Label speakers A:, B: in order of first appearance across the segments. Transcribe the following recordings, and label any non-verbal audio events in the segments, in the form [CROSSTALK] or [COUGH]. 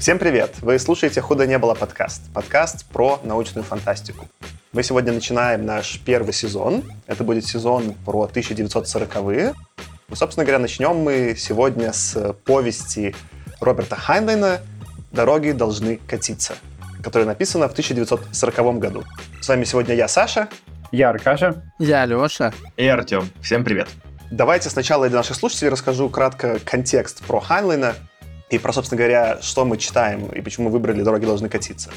A: Всем привет! Вы слушаете «Худо не было» подкаст. Подкаст про научную фантастику. Мы сегодня начинаем наш первый сезон. Это будет сезон про 1940-е. И, собственно говоря, начнем мы сегодня с повести Роберта Хайнлайна «Дороги должны катиться», которая написана в 1940 году. С вами сегодня я, Саша.
B: Я Аркаша.
C: Я Леша.
D: И Артем. Всем привет.
A: Давайте сначала для наших слушателей расскажу кратко контекст про Хайнлайна и про, собственно говоря, что мы читаем и почему мы выбрали «Дороги должны катиться».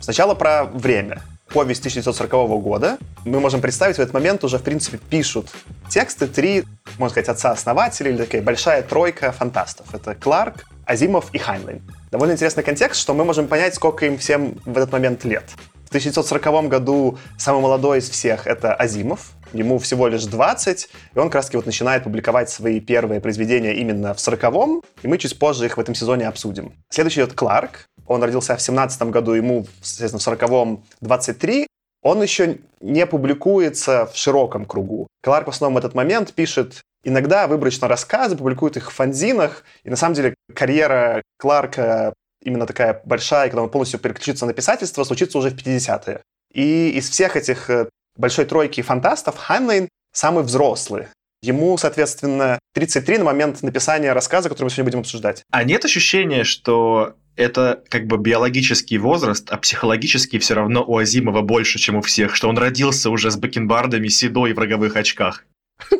A: Сначала про время. Повесть 1940 года. Мы можем представить, в этот момент уже, в принципе, пишут тексты три, можно сказать, отца-основателей, или такая большая тройка фантастов. Это Кларк, Азимов и Хайнлайн. Довольно интересный контекст, что мы можем понять, сколько им всем в этот момент лет. В 1940 году самый молодой из всех — это Азимов, ему всего лишь 20, и он как раз вот начинает публиковать свои первые произведения именно в 40-м, и мы чуть позже их в этом сезоне обсудим. Следующий идет Кларк, он родился в 17 году, ему, соответственно, в 40-м 23, он еще не публикуется в широком кругу. Кларк в основном в этот момент пишет иногда выборочно рассказы, публикует их в фанзинах, и на самом деле карьера Кларка именно такая большая, когда он полностью переключится на писательство, случится уже в 50-е. И из всех этих э, большой тройки фантастов Хайнлайн самый взрослый. Ему, соответственно, 33 на момент написания рассказа, который мы сегодня будем обсуждать.
D: А нет ощущения, что это как бы биологический возраст, а психологический все равно у Азимова больше, чем у всех, что он родился уже с бакенбардами, седой в роговых очках? [LAUGHS]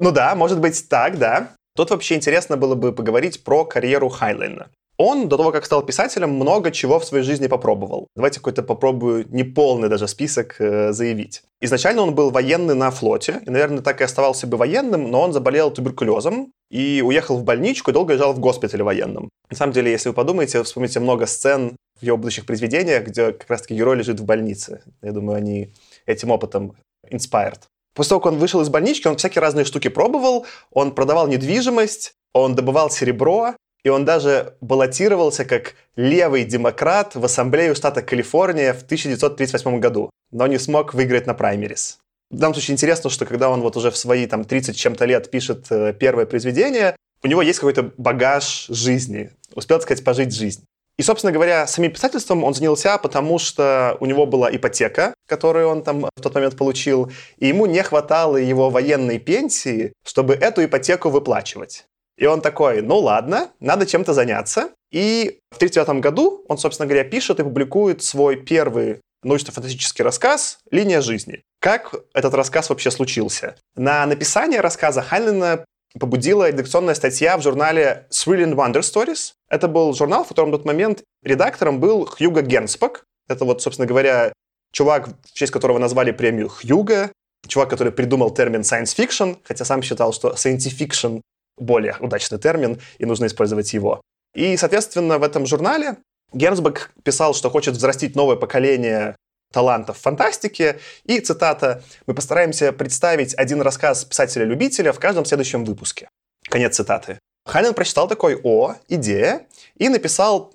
A: Ну да, может быть так, да. Тут вообще интересно было бы поговорить про карьеру Хайнлайна. Он до того, как стал писателем, много чего в своей жизни попробовал. Давайте какой-то попробую неполный даже список э, заявить. Изначально он был военный на флоте, и, наверное, так и оставался бы военным, но он заболел туберкулезом и уехал в больничку и долго лежал в госпитале военном. На самом деле, если вы подумаете, вспомните много сцен в его будущих произведениях, где как раз-таки герой лежит в больнице. Я думаю, они этим опытом inspired. После того, как он вышел из больнички, он всякие разные штуки пробовал, он продавал недвижимость, он добывал серебро, и он даже баллотировался как левый демократ в Ассамблею штата Калифорния в 1938 году, но не смог выиграть на праймерис. В данном случае интересно, что когда он вот уже в свои там 30 чем-то лет пишет э, первое произведение, у него есть какой-то багаж жизни, успел, так сказать, пожить жизнь. И, собственно говоря, самим писательством он занялся, потому что у него была ипотека, которую он там в тот момент получил, и ему не хватало его военной пенсии, чтобы эту ипотеку выплачивать. И он такой, ну ладно, надо чем-то заняться. И в 1939 году он, собственно говоря, пишет и публикует свой первый научно-фантастический рассказ «Линия жизни». Как этот рассказ вообще случился? На написание рассказа Хайнлина побудила редакционная статья в журнале Thrill Wonder Stories. Это был журнал, в котором в тот момент редактором был Хьюго Генспак. Это вот, собственно говоря, чувак, в честь которого назвали премию Хьюго, чувак, который придумал термин science fiction, хотя сам считал, что scientifiction более удачный термин, и нужно использовать его. И, соответственно, в этом журнале Герцберг писал, что хочет взрастить новое поколение талантов в фантастике. И, цитата, «Мы постараемся представить один рассказ писателя-любителя в каждом следующем выпуске». Конец цитаты. Хайнен прочитал такой «О, идея», и написал,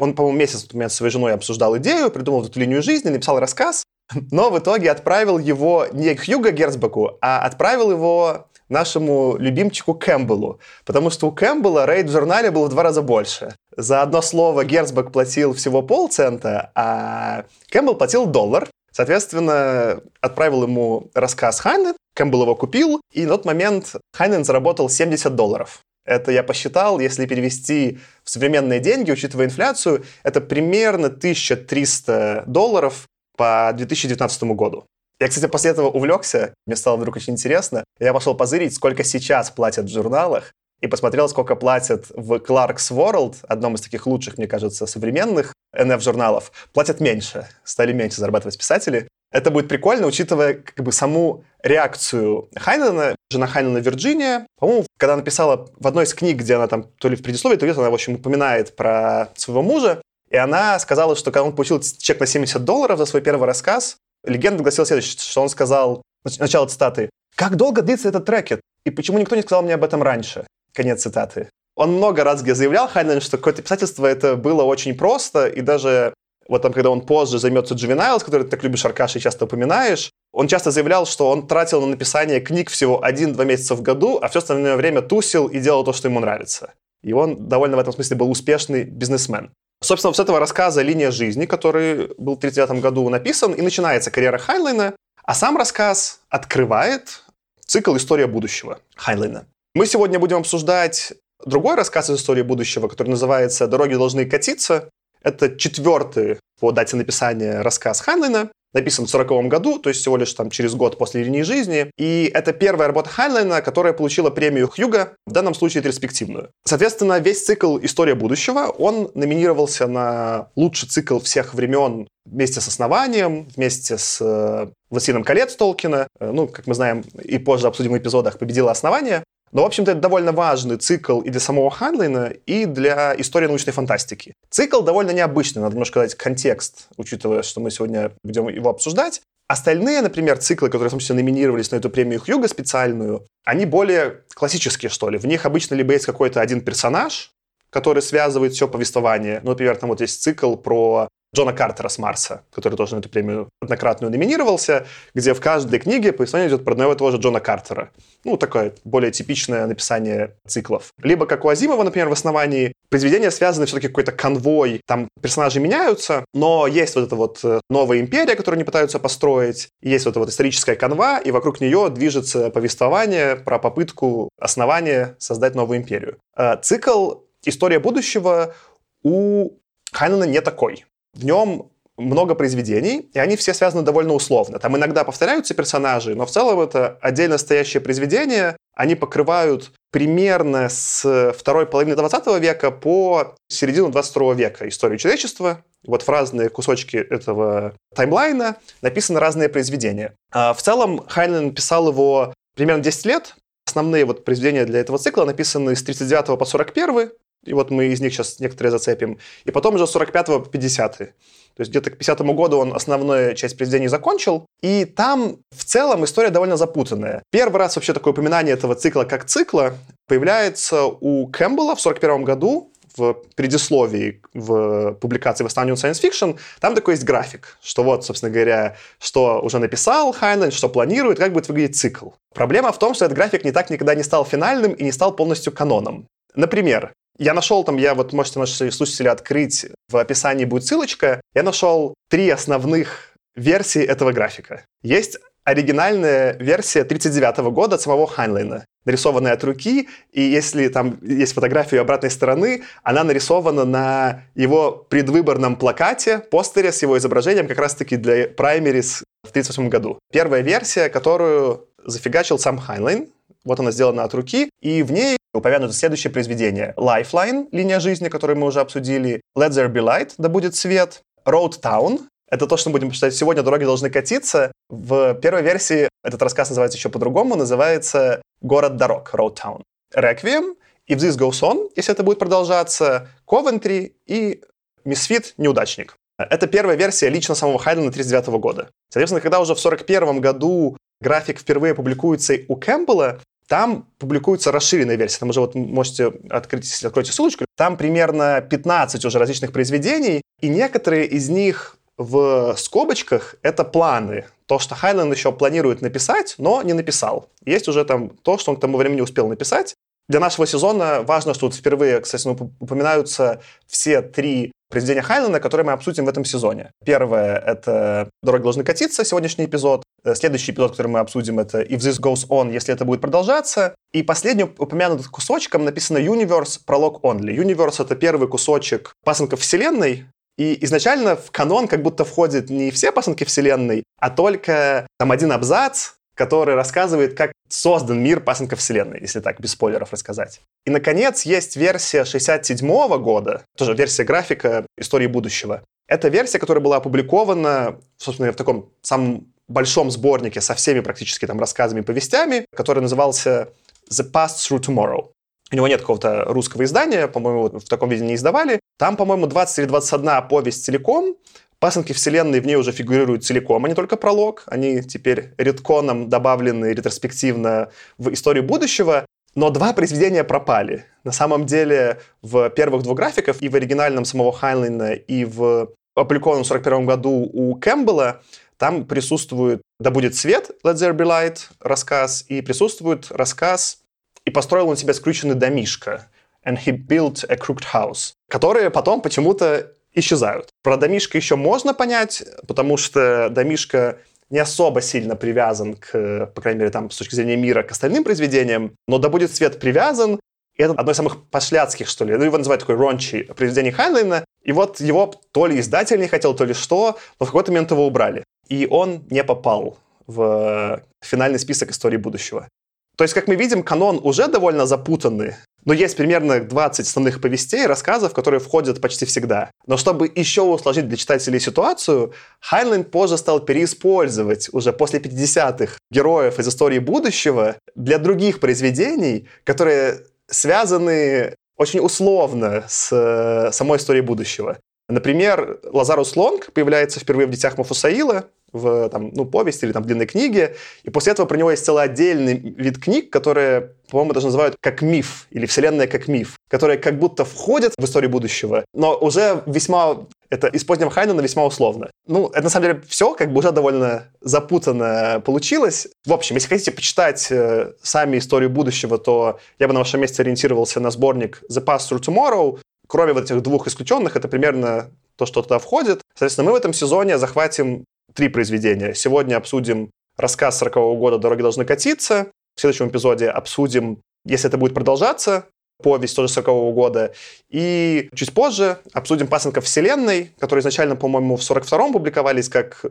A: он, по-моему, месяц у меня с своей женой обсуждал идею, придумал эту линию жизни, написал рассказ, но в итоге отправил его не к Хьюго Гернсбеку, а отправил его нашему любимчику Кэмпбеллу, потому что у Кэмпбелла rate в журнале был в два раза больше. За одно слово Гернсбек платил всего полцента, а Кэмпбелл платил доллар. Соответственно, отправил ему рассказ Хайнлайн, Кэмпбелл его купил, и на тот момент Хайнлайн заработал 70 долларов. Это я посчитал, если перевести в современные деньги, учитывая инфляцию, это примерно 1300 долларов по 2019 году. Я, кстати, после этого увлекся, мне стало вдруг очень интересно. Я пошел позырить, сколько сейчас платят в журналах, и посмотрел, сколько платят в Clark's World, одном из таких лучших, мне кажется, современных NF-журналов. Платят меньше, стали меньше зарабатывать писатели. Это будет прикольно, учитывая как бы саму реакцию Хайнена, жена Хайнена Вирджиния. По-моему, когда она написала в одной из книг, где она там то ли в предисловии, то ли она, в общем, упоминает про своего мужа, и она сказала, что когда он получил чек на 70 долларов за свой первый рассказ, легенда гласила следующее, что он сказал, начало цитаты, «Как долго длится этот рэкет? И почему никто не сказал мне об этом раньше?» Конец цитаты. Он много раз где заявлял, Хайнлайн, что какое-то писательство это было очень просто, и даже вот там, когда он позже займется juveniles, который ты так любишь, Аркаша, и часто упоминаешь, он часто заявлял, что он тратил на написание книг всего один-два месяца в году, а все остальное время тусил и делал то, что ему нравится. и он довольно в этом смысле был успешный бизнесмен. Собственно, вот с этого рассказа «Линия жизни», который был в 1939 году написан, и начинается карьера Хайнлайна, а сам рассказ открывает цикл «История будущего» Хайнлайна. Мы сегодня будем обсуждать другой рассказ из истории будущего, который называется «Дороги должны катиться». Это четвертый по дате написания рассказ Хайнлайна написан в 40 году, то есть всего лишь там через год после линии жизни. И это первая работа Хайнлайна, которая получила премию Хьюго, в данном случае ретроспективную. Соответственно, весь цикл «История будущего», он номинировался на лучший цикл всех времен вместе с основанием, вместе с э, «Властелином колец» Толкина. Э, ну, как мы знаем, и позже обсудим в эпизодах, победило основание. Но, в общем-то, это довольно важный цикл и для самого Ханлина, и для истории научной фантастики. Цикл довольно необычный, надо немножко дать контекст, учитывая, что мы сегодня будем его обсуждать. Остальные, например, циклы, которые, в том числе, номинировались на эту премию Хьюга специальную, они более классические, что ли. В них обычно либо есть какой-то один персонаж, который связывает все повествование. Ну, например, там вот есть цикл про Джона Картера с Марса, который тоже на эту премию однократную номинировался, где в каждой книге повествование идет про одного и того же Джона Картера. Ну, такое более типичное написание циклов. Либо, как у Азимова, например, в основании, произведения связаны все-таки какой-то конвой, там персонажи меняются, но есть вот эта вот э, новая империя, которую они пытаются построить, есть вот эта вот историческая канва, и вокруг нее движется повествование про попытку основания создать новую империю. Э, цикл «История будущего» у Хайнена не такой. В нем много произведений, и они все связаны довольно условно. Там иногда повторяются персонажи, но в целом это отдельно стоящее произведение. Они покрывают примерно с второй половины 20 века по середину 22 века историю человечества. Вот в разные кусочки этого таймлайна написаны разные произведения. А в целом Хайнлайн писал его примерно 10 лет. Основные вот произведения для этого цикла написаны с 39 по 41, и вот мы из них сейчас некоторые зацепим. И потом уже с 45 по 50 то есть где-то к 50 году он основную часть произведений закончил. И там в целом история довольно запутанная. Первый раз вообще такое упоминание этого цикла как цикла появляется у Кэмпбелла в 41 году в предисловии в публикации в Astounding Science Fiction, там такой есть график, что вот, собственно говоря, что уже написал Хайнлайн, что планирует, как будет выглядеть цикл. Проблема в том, что этот график не так никогда не стал финальным и не стал полностью каноном. Например, я нашел там, я вот можете наши слушатели открыть, в описании будет ссылочка. Я нашел три основных версии этого графика. Есть оригинальная версия 39 года от самого Хайнлайна, нарисованная от руки, и если там есть фотография обратной стороны, она нарисована на его предвыборном плакате, постере с его изображением как раз-таки для праймериз в 1938 году. Первая версия, которую зафигачил сам Хайнлайн, вот она сделана от руки, и в ней упомянуто следующее произведение. Lifeline, линия жизни, которую мы уже обсудили. Let there be light, да будет свет. Road Town, это то, что мы будем читать сегодня. Дороги должны катиться. В первой версии этот рассказ называется еще по-другому. Называется «Город дорог», Road Town. Requiem, If This Goes On, если это будет продолжаться, Coventry и Misfit «Неудачник». Это первая версия лично самого Хайдена 1939 года. Соответственно, когда уже в 1941 году график впервые публикуется у Кэмпбелла, там публикуется расширенная версия. Там уже вот можете открыть, если откроете ссылочку. Там примерно 15 уже различных произведений, и некоторые из них в скобочках — это планы. То, что Хайленд еще планирует написать, но не написал. Есть уже там то, что он к тому времени успел написать. Для нашего сезона важно, что тут впервые, кстати, упоминаются все три произведения Хайнлена, которые мы обсудим в этом сезоне. Первое — это «Дороги должны катиться», сегодняшний эпизод. Э, следующий эпизод, который мы обсудим, это «If this goes on», если это будет продолжаться. И последний упомянутым кусочком написано «Universe», пролог «Only». «Universe» — это первый кусочек пасынков Вселенной, и изначально в канон как будто входит не все пасынки Вселенной, а только там один абзац, который рассказывает, как создан мир пасынка Вселенной, если так, без спойлеров рассказать. И, наконец, есть версия 67 -го года, тоже версия графика истории будущего. Это версия, которая была опубликована, собственно, в таком самом большом сборнике со всеми практически там рассказами и повестями, который назывался The Past Through Tomorrow. У него нет какого-то русского издания, по-моему, в таком виде не издавали. Там, по-моему, 20 или 21 повесть целиком, Пасынки вселенной в ней уже фигурируют целиком, а не только пролог. Они теперь редконом добавлены ретроспективно в историю будущего. Но два произведения пропали. На самом деле в первых двух графиках, и в оригинальном самого Хайнлина, и в опубликованном в 1941 году у Кэмпбелла, там присутствует «Да будет свет» Let There Be Light рассказ, и присутствует рассказ «И построил он себе скрюченный домишко» and he built a crooked house, которые потом почему-то исчезают. Про домишко еще можно понять, потому что домишко не особо сильно привязан к, по крайней мере, там, с точки зрения мира, к остальным произведениям, но «Да будет свет» привязан, и это одно из самых пошляцких, что ли, ну, его называют такой рончий произведение Хайнлайна, и вот его то ли издатель не хотел, то ли что, но в какой-то момент его убрали. И он не попал в финальный список истории будущего. То есть, как мы видим, канон уже довольно запутанный, но есть примерно 20 основных повестей, рассказов, которые входят почти всегда. Но чтобы еще усложнить для читателей ситуацию, Хайнлайн позже стал переиспользовать уже после 50-х героев из истории будущего для других произведений, которые связаны очень условно с э, самой историей будущего. Например, Лазарус Лонг появляется впервые в «Детях Мафусаила», в там, ну, повести или там, длинной книге, и после этого про него есть целый отдельный вид книг, которые, по-моему, даже называют как миф, или вселенная как миф, которые как будто входят в историю будущего, но уже весьма это из позднего Хайнена весьма условно. Ну, это на самом деле все как бы уже довольно запутанно получилось. В общем, если хотите почитать э, сами историю будущего, то я бы на вашем месте ориентировался на сборник The Past Through Tomorrow. Кроме вот этих двух исключенных, это примерно то, что туда входит. Соответственно, мы в этом сезоне захватим три произведения. Сегодня обсудим рассказ 40 -го года «Дороги должны катиться». В следующем эпизоде обсудим, если это будет продолжаться, повесть тоже 40 -го года. И чуть позже обсудим «Пасынков вселенной», которые изначально, по-моему, в 42-м публиковались как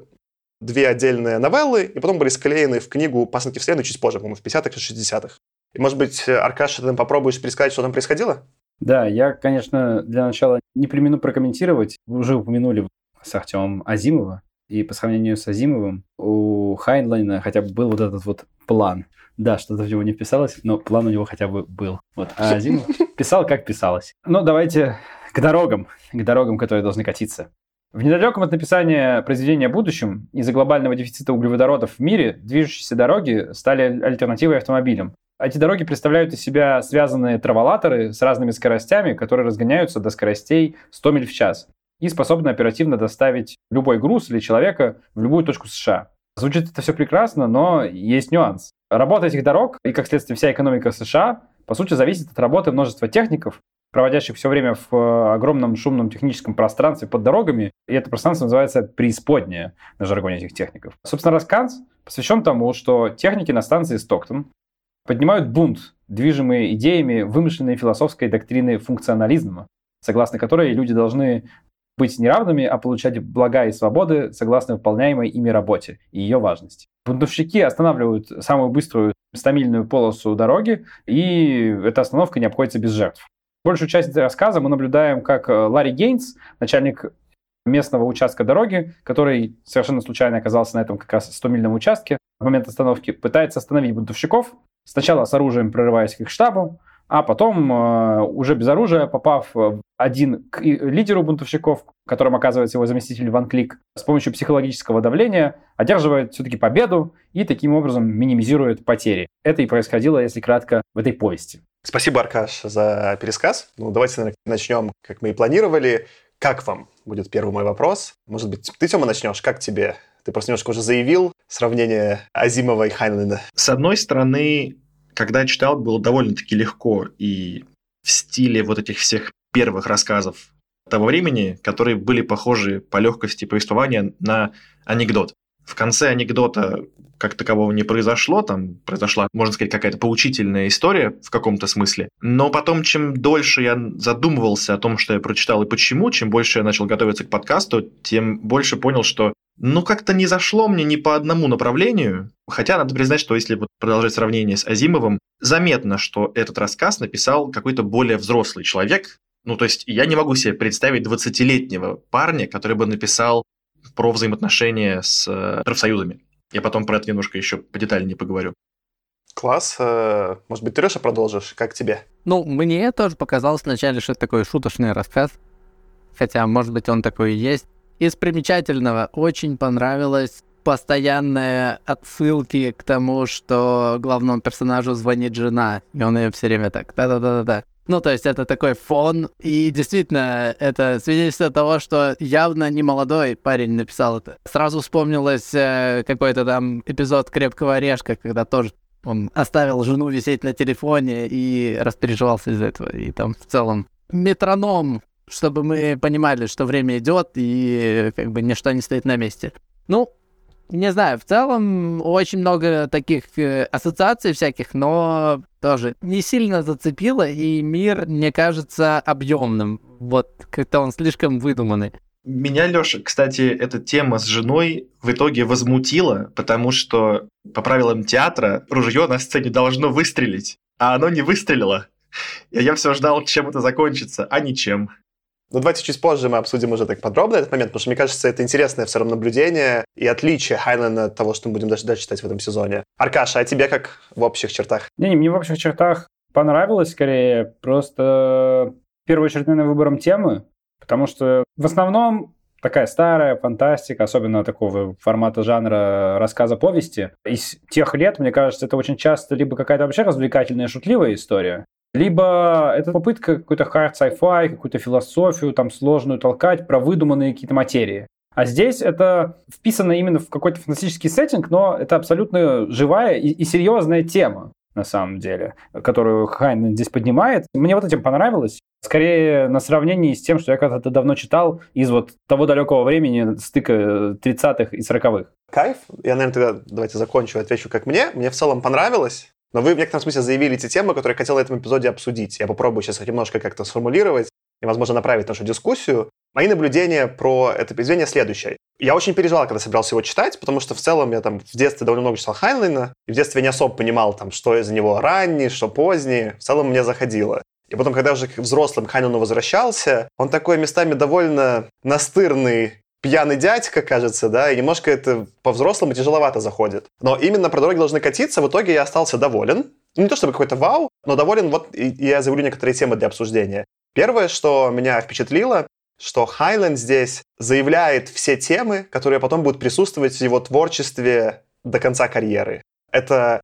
A: две отдельные новеллы, и потом были склеены в книгу «Пасынки вселенной» чуть позже, по-моему, в 50-х и 60-х. И, может быть, Аркаша, ты попробуешь пересказать, что там происходило?
B: Да, я, конечно, для начала не премину прокомментировать. Вы уже упомянули с Артемом Азимова. И по сравнению с Азимовым, у Хайнлайна хотя бы был вот этот вот план. Да, что-то в него не вписалось, но план у него хотя бы был. Вот. А Азимов [LAUGHS] писал, как писалось. Ну, давайте к дорогам, к дорогам, которые должны катиться. В недалеком от написания произведения о будущем из-за глобального дефицита углеводородов в мире движущиеся дороги стали альтернативой автомобилям. Эти дороги представляют из себя связанные траволаторы с разными скоростями, которые разгоняются до скоростей 100 миль в час и способны оперативно доставить любой груз или человека в любую точку США. Звучит это все прекрасно, но есть нюанс. Работа этих дорог и, как следствие, вся экономика США, по сути, зависит от работы множества техников, проводящих все время в э, огромном шумном техническом пространстве под дорогами, и это пространство называется преисподняя на жаргоне этих техников. Собственно, рассказ посвящен тому, что техники на станции Стоктон поднимают бунт, движимые идеями вымышленной философской доктрины функционализма, согласно которой люди должны быть не равными, а получать блага и свободы согласно выполняемой ими работе и ее важности. Бунтовщики останавливают самую быструю стамильную полосу дороги, и эта остановка не обходится без жертв. Большую часть рассказа мы наблюдаем, как э, Ларри Гейнс, начальник местного участка дороги, который совершенно случайно оказался на этом как раз 100-мильном участке, в момент остановки пытается остановить бунтовщиков, сначала с оружием прорываясь к их штабу, а потом э, уже без оружия, попав один к лидеру бунтовщиков, которым оказывается его заместитель Ван Клик, с помощью психологического давления одерживает все-таки победу и таким образом минимизирует потери. Это и происходило, если кратко, в этой повести.
A: Спасибо, Аркаш, за пересказ. Ну, давайте начнем, как мы и планировали. Как вам будет первый мой вопрос? Может быть, ты, Тёма, начнешь? Как тебе? Ты просто немножко уже заявил сравнение Азимова и Хайнлина.
D: С одной стороны, когда читал, было довольно-таки легко и в стиле вот этих всех первых рассказов того времени, которые были похожи по легкости повествования на анекдот. В конце анекдота как такового не произошло, там произошла, можно сказать, какая-то поучительная история в каком-то смысле. Но потом, чем дольше я задумывался о том, что я прочитал и почему, чем больше я начал готовиться к подкасту, тем больше понял, что ну как-то не зашло мне ни по одному направлению. Хотя надо признать, что если вот продолжать сравнение с Азимовым, заметно, что этот рассказ написал какой-то более взрослый человек. Ну, то есть я не могу себе представить 20-летнего парня, который бы написал про взаимоотношения с э, профсоюзами. Я потом про это немножко еще подетальнее поговорю.
A: Класс. Э, может быть, ты, Леша, продолжишь? Как тебе?
C: Ну, мне тоже показалось вначале, что это такой шуточный рассказ. Хотя, может быть, он такой и есть. Из примечательного очень понравилось постоянные отсылки к тому, что главному персонажу звонит жена, и он ее все время так да-да-да-да. Ну, то есть это такой фон, и действительно, это свидетельство того, что явно не молодой парень написал это. Сразу вспомнилось э, какой-то там эпизод «Крепкого орешка», когда тоже Он оставил жену висеть на телефоне и распереживался из этого. И там в целом метроном, чтобы мы понимали, что время идет и как бы ничто не стоит на месте. Ну, не знаю, в целом очень много таких э, ассоциаций всяких, но тоже не сильно зацепило, и мир мне кажется объемным. Вот как-то он слишком выдуманный.
D: Меня, Леша, кстати, эта тема с женой в итоге возмутила, потому что по правилам театра ружье на сцене должно выстрелить, а оно не выстрелило. И я все ждал, чем это закончится, а ничем.
A: Ну, давайте чуть позже мы обсудим уже так подробно этот момент, потому что, мне кажется, это интересное все равно наблюдение и отличие Хайленда от того, что мы будем дальше читать в этом сезоне. Аркаша, а тебе как в общих чертах?
B: Не, мне в общих чертах понравилось скорее, просто в первую очередь, наверное, выбором темы, потому что в основном такая старая фантастика, особенно такого формата жанра рассказа повести. Из тех лет, мне кажется, это очень часто либо какая-то вообще развлекательная, шутливая история, либо это попытка какой-то hard sci-fi, какую-то философию там сложную толкать про выдуманные какие-то материи. А здесь это вписано именно в какой-то фантастический сеттинг, но это абсолютно живая и, и серьезная тема на самом деле, которую Хайн здесь поднимает. Мне вот этим понравилось. Скорее на сравнении с тем, что я когда-то давно читал из вот того далекого времени стыка 30-х и 40-х.
A: Кайф. Я, наверное, тогда давайте закончу, отвечу как мне. Мне в целом понравилось. Но вы в некотором смысле заявили те темы, которые я хотел в этом эпизоде обсудить. Я попробую сейчас их немножко как-то сформулировать и, возможно, направить нашу дискуссию. Мои наблюдения про это произведение следующее. Я очень переживал, когда собирался его читать, потому что в целом я там в детстве довольно много читал Хайнлайна, и в детстве я не особо понимал, там, что из него ранний, что поздний. В целом мне заходило. И потом, когда уже к взрослым Хайнлайну возвращался, он такой местами довольно настырный пьяный дядька, кажется, да, и немножко это по-взрослому тяжеловато заходит. Но именно про дороги должны катиться, в итоге я остался доволен. Ну, не то чтобы какой-то вау, но доволен, вот и, я заявлю некоторые темы для обсуждения. Первое, что меня впечатлило, что Хайленд здесь заявляет все темы, которые потом будут присутствовать в его творчестве до конца карьеры. Это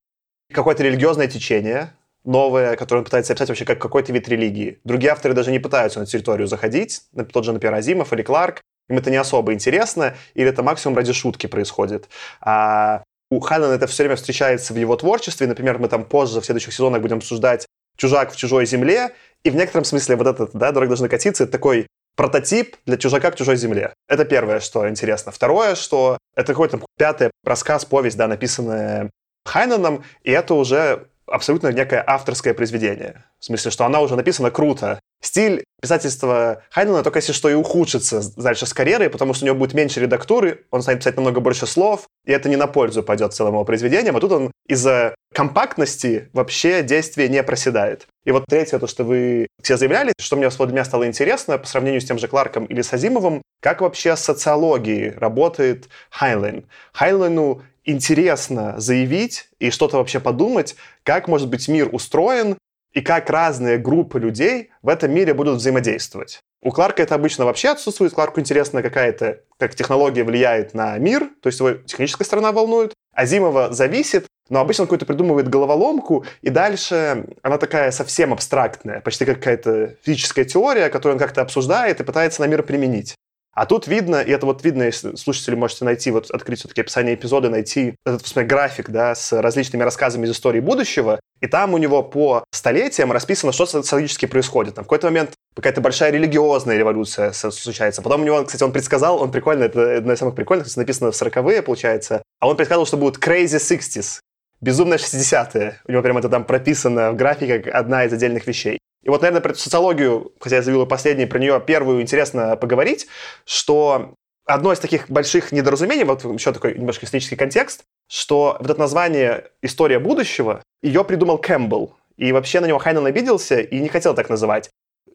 A: какое-то религиозное течение, новое, которое он пытается описать вообще как какой-то вид религии. Другие авторы даже не пытаются на территорию заходить, тот же, например, Азимов или Кларк, им это не особо интересно, или это максимум ради шутки происходит. А у Ханнана это все время встречается в его творчестве. Например, мы там позже в следующих сезонах будем обсуждать «Чужак в чужой земле», и в некотором смысле вот этот, да, «Дорога должна катиться» — это такой прототип для чужака к чужой земле. Это первое, что интересно. Второе, что это какой-то пятый рассказ, повесть, да, написанная Хайнаном, и это уже абсолютно некое авторское произведение. В смысле, что она уже написана круто. Стиль писательства Хайнена только если что и ухудшится дальше с карьерой, потому что у него будет меньше редактуры, он станет писать намного больше слов, и это не на пользу пойдет целым его произведениям. А тут он из-за компактности вообще действие не проседает. И вот третье, то, что вы все заявляли, что мне для меня стало интересно по сравнению с тем же Кларком или с Азимовым, как вообще с социологией работает Хайлен. Хайлену интересно заявить и что-то вообще подумать, как может быть мир устроен и как разные группы людей в этом мире будут взаимодействовать. У Кларка это обычно вообще отсутствует. Кларку интересно какая-то, как технология влияет на мир, то есть его техническая сторона волнует. Азимова зависит, но обычно он какой-то придумывает головоломку, и дальше она такая совсем абстрактная, почти как какая-то физическая теория, которую он как-то обсуждает и пытается на мир применить. А тут видно, и это вот видно, если слушатели можете найти, вот открыть все-таки описание эпизода, найти этот посмотри, график, да, с различными рассказами из истории будущего, и там у него по столетиям расписано, что социологически происходит. Там в какой-то момент какая-то большая религиозная революция случается. Потом у него, кстати, он предсказал, он прикольно, это одно из самых прикольных, кстати, написано в 40-е, получается, а он предсказал, что будут crazy 60s, безумные 60-е. У него прямо это там прописано в графике как одна из отдельных вещей. И вот, наверное, про социологию, хотя я заявил последней, про нее первую интересно поговорить, что одно из таких больших недоразумений, вот еще такой немножко исторический контекст, что вот это название «История будущего», ее придумал Кэмпбелл. И вообще на него Хайнен обиделся и не хотел так называть.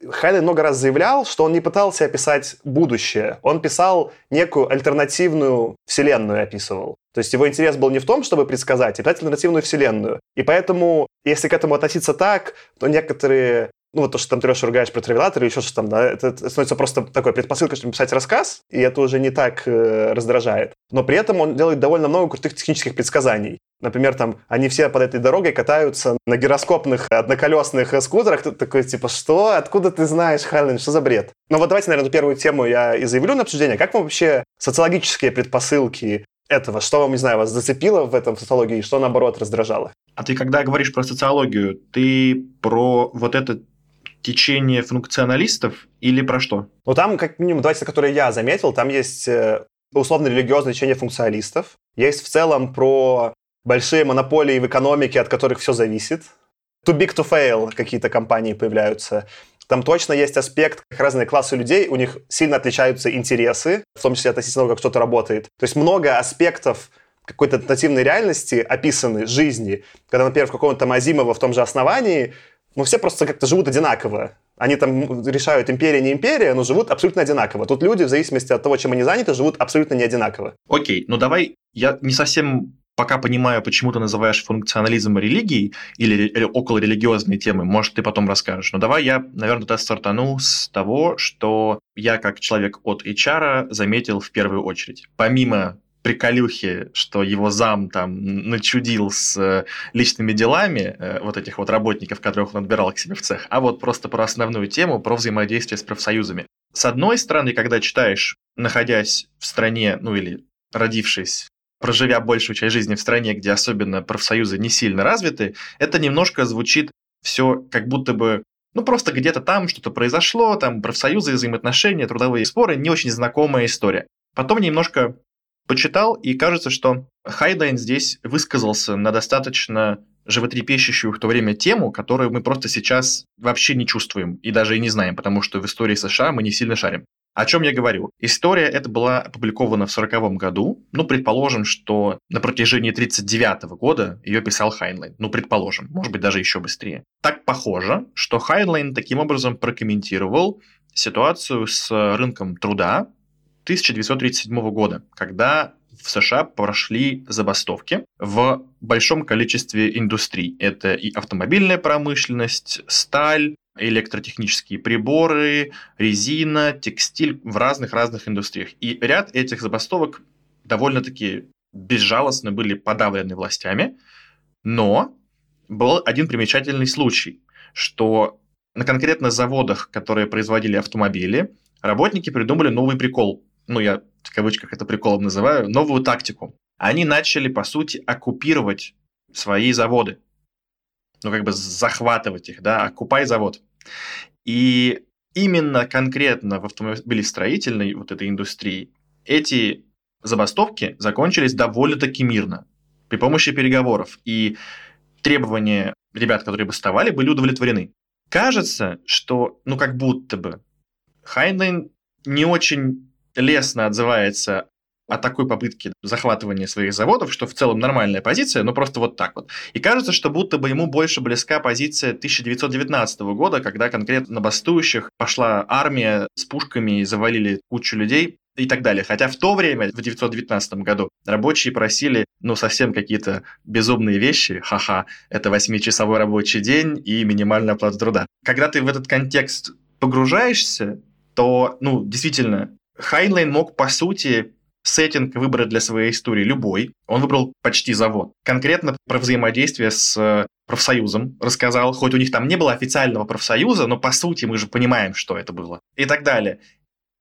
A: Хайнен много раз заявлял, что он не пытался описать будущее, он писал некую альтернативную вселенную, описывал. То есть его интерес был не в том, чтобы предсказать, а писать альтернативную вселенную. И поэтому, если к этому относиться так, то некоторые ну, вот то, что там ты, Леша, ругаешь про Тревелатор или еще что-то там, да, это, это становится просто такой предпосылкой, чтобы писать рассказ, и это уже не так э, раздражает. Но при этом он делает довольно много крутых технических предсказаний. Например, там, они все под этой дорогой катаются на гироскопных одноколесных скутерах. Ты такой, типа, что? Откуда ты знаешь, Хайлен, что за бред? Ну вот давайте, наверное, эту первую тему я и заявлю на обсуждение. Как вам вообще социологические предпосылки этого? Что вам, не знаю, вас зацепило в этом социологии, и что, наоборот, раздражало?
D: А ты, когда говоришь про социологию, ты про вот это течение функционалистов или про что?
A: Ну, там, как минимум, давайте, которые я заметил, там есть э, условно-религиозное течение функционалистов. Есть в целом про большие монополии в экономике, от которых все зависит. Too big to fail какие-то компании появляются. Там точно есть аспект, как разные классы людей, у них сильно отличаются интересы, в том числе относительно того, как кто-то работает. То есть много аспектов какой-то альтернативной реальности описаны, жизни, когда, например, в каком-то там Азимова в том же основании, ну, все просто как-то живут одинаково. Они там решают, империя, не империя, но живут абсолютно одинаково. Тут люди, в зависимости от того, чем они заняты, живут абсолютно не одинаково.
D: Окей, ну давай, я не совсем пока понимаю, почему ты называешь функционализм религией или, или около религиозной темы, может, ты потом расскажешь. Но давай я, наверное, тогда стартану с того, что я как человек от HR заметил в первую очередь. Помимо приколюхи, что его зам там начудил с э, личными делами э, вот этих вот работников, которых он отбирал к себе в цех, а вот просто про основную тему, про взаимодействие с профсоюзами. С одной стороны, когда читаешь, находясь в стране, ну или родившись проживя большую часть жизни в стране, где особенно профсоюзы не сильно развиты, это немножко звучит все как будто бы ну, просто где-то там что-то произошло, там профсоюзы, взаимоотношения, трудовые споры, не очень знакомая история. Потом немножко почитал, и кажется, что Хайдайн здесь высказался на достаточно животрепещущую в то время тему, которую мы просто сейчас вообще не чувствуем и даже и не знаем, потому что в истории США мы не сильно шарим. О чем я говорю? История эта была опубликована в 1940 году. Ну, предположим, что на протяжении 1939 года ее писал Хайнлайн. Ну, предположим, может быть, даже еще быстрее. Так похоже, что Хайнлайн таким образом прокомментировал ситуацию с рынком труда 1937 года, когда в США прошли забастовки в большом количестве индустрий. Это и автомобильная промышленность, сталь, электротехнические приборы, резина, текстиль в разных-разных индустриях. И ряд этих забастовок довольно-таки безжалостно были подавлены властями, но был один примечательный случай, что на конкретно заводах, которые производили автомобили, работники придумали новый прикол. Ну, я в кавычках это приколом называю, новую тактику. Они начали, по сути, оккупировать свои заводы. Ну, как бы захватывать их, да, occupy завод. И именно конкретно в автомобилестроительной вот этой индустрии эти забастовки закончились довольно-таки мирно при помощи переговоров. И требования ребят, которые бастовали, были удовлетворены. Кажется, что, ну, как будто бы Хайнлайн не очень лестно отзывается о такой попытке захватывания своих заводов, что в целом нормальная позиция, но просто вот так вот. И кажется, что будто бы ему больше близка позиция 1919 года, когда конкретно на бастующих пошла армия с пушками и завалили кучу людей и так далее. Хотя в то время, в 1919 году, рабочие просили, ну, совсем какие-то безумные вещи. Ха-ха, это 8-часовой рабочий день и минимальная оплата труда. Когда ты в этот контекст погружаешься, то, ну, действительно, Хайнлайн мог, по сути, сеттинг выбрать для своей истории любой. Он выбрал почти завод. Конкретно про взаимодействие с э, профсоюзом рассказал, хоть у них там не было официального профсоюза, но по сути мы же понимаем, что это было. И так далее.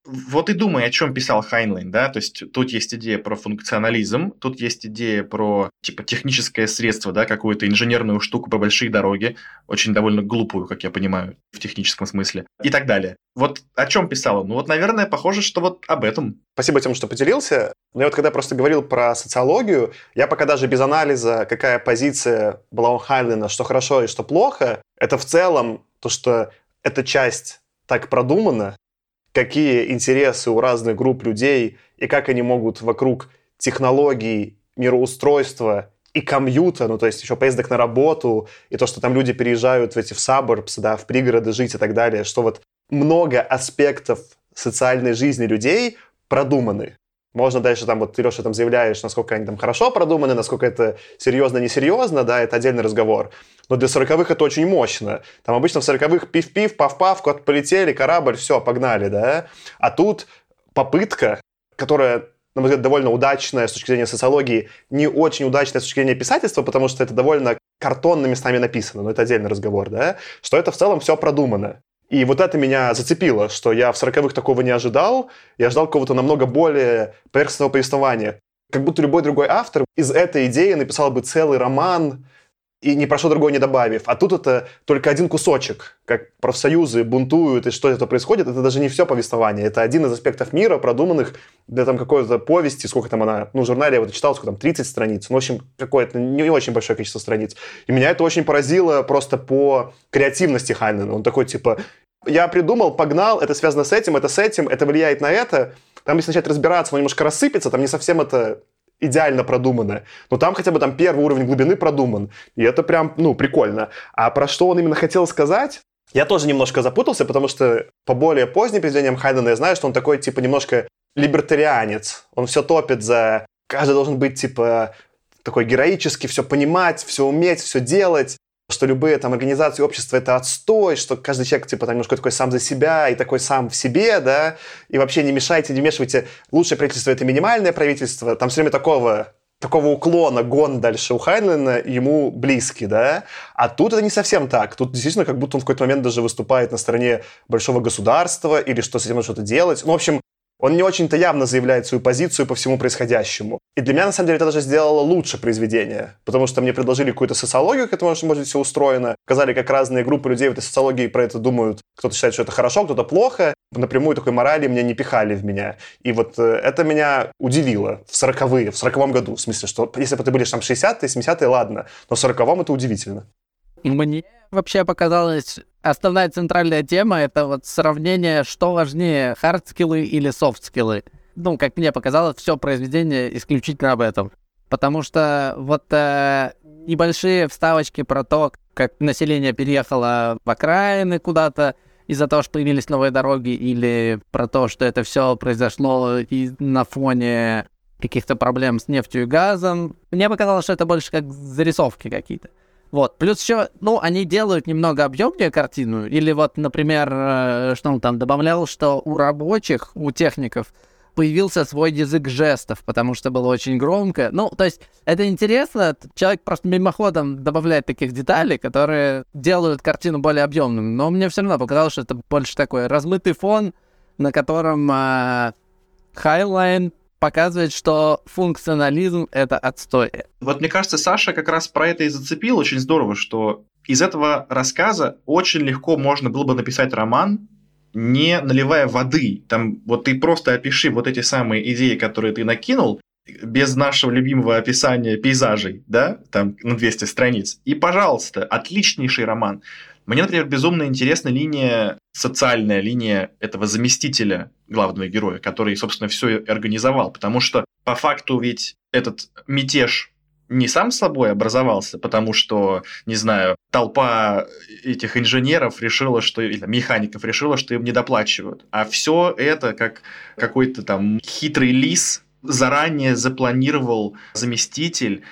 D: Вот и думай, о чем писал Хайнлайн, да, то есть тут есть идея про функционализм, тут есть идея про, типа, техническое средство, да, какую-то инженерную штуку про большие дороги, очень довольно глупую, как я понимаю, в техническом смысле, и так далее. Вот о чем писал он? Ну вот, наверное, похоже, что вот об этом.
A: Спасибо тем, что поделился. Но я вот когда просто говорил про социологию, я пока даже без анализа, какая позиция была у Хайнлина, что хорошо и что плохо, это в целом то, что эта часть так продумана, какие интересы у разных групп людей и как они могут вокруг технологий, мироустройства и комьюта, ну, то есть еще поездок на работу, и то, что там люди переезжают в эти в suburbs, да, в пригороды жить и так далее, что вот много аспектов социальной жизни людей продуманы. Можно дальше там, вот ты, Леша, там заявляешь, насколько они там хорошо продуманы, насколько это серьезно, несерьезно, да, это отдельный разговор. Но для сороковых это очень мощно. Там обычно в сороковых пив-пив, пав-пав, куда полетели, корабль, все, погнали, да. А тут попытка, которая на мой взгляд, довольно удачная с точки зрения социологии, не очень удачная с точки зрения писательства, потому что это довольно картонно местами написано, но это отдельный разговор, да, что это в целом все продумано. И вот это меня зацепило, что я в 40-х такого не ожидал. Я ожидал какого-то намного более поверхностного повествования. как будто любой другой автор из этой идеи написал бы целый роман, и ни про что другое не добавив. А тут это только один кусочек, как профсоюзы бунтуют и что это происходит. Это даже не все повествование. Это один из аспектов мира, продуманных для там какой-то повести, сколько там она, ну, в журнале я вот читал, сколько там, 30 страниц. Ну, в общем, какое-то не очень большое количество страниц. И меня это очень поразило просто по креативности Хайнена. Он такой, типа, я придумал, погнал, это связано с этим, это с этим, это влияет на это. Там, если начать разбираться, он немножко рассыпется, там не совсем это идеально продумано. Но там хотя бы там первый уровень глубины продуман. И это прям, ну, прикольно. А про что он именно хотел сказать, я тоже немножко запутался, потому что по более поздним произведениям Хайдена я знаю, что он такой, типа, немножко либертарианец. Он все топит за... Каждый должен быть, типа, такой героический, все понимать, все уметь, все делать что любые там организации общества это отстой, что каждый человек типа там немножко такой сам за себя и такой сам в себе, да, и вообще не мешайте, не вмешивайте. Лучшее правительство это минимальное правительство. Там все время такого такого уклона гон дальше у Хайнлина ему близкий, да? А тут это не совсем так. Тут действительно как будто он в какой-то момент даже выступает на стороне большого государства или что с этим что-то делать. Ну, в общем, он не очень-то явно заявляет свою позицию по всему происходящему. И для меня, на самом деле, это даже сделало лучше произведение, потому что мне предложили какую-то социологию, типа что может быть все устроено, сказали, как разные группы людей в этой социологии про это думают. Кто-то считает, что это хорошо, кто-то плохо. Напрямую такой морали мне не пихали в меня. И вот э, это меня удивило в сороковые, в сороковом году. В смысле, что если бы это были там 60-е, 70-е, ладно, но в сороковом это удивительно. [LAUGHS]
C: Мне вообще показалось, основная центральная тема — это вот сравнение, что важнее, hard skills'ы или soft skills'ы. Ну, как мне показалось, все произведение исключительно об этом. Потому что вот э, небольшие вставочки про то, как население переехало в окраины куда-то из-за того, что появились новые дороги, или про то, что это все произошло и на фоне каких-то проблем с нефтью и газом. Мне показалось, что это больше как зарисовки какие-то. Вот. Плюс еще, ну, они делают немного объемнее картину. Или вот, например, э, что он там добавлял, что у рабочих, у техников появился свой язык жестов, потому что было очень громко. Ну, то есть это интересно. Человек просто мимоходом добавляет таких деталей, которые делают картину более объемной. Но мне все равно показалось, что это больше такой размытый фон, на котором э, Highline показывает, что функционализм — это отстой.
D: Вот мне кажется, Саша как раз про это и зацепил очень здорово, что из этого рассказа очень легко можно было бы написать роман, не наливая воды. Там вот ты просто опиши вот эти самые идеи, которые ты накинул, без нашего любимого описания пейзажей, да, там на 200 страниц. И, пожалуйста, отличнейший роман. Мне, например, безумно интересна линия, социальная линия этого заместителя главного героя, который, собственно, все организовал. Потому что, по факту, ведь этот мятеж не сам собой образовался, потому что, не знаю, толпа этих инженеров решила, что или механиков решила, что им не доплачивают. А все это как какой-то там хитрый лис заранее запланировал заместитель,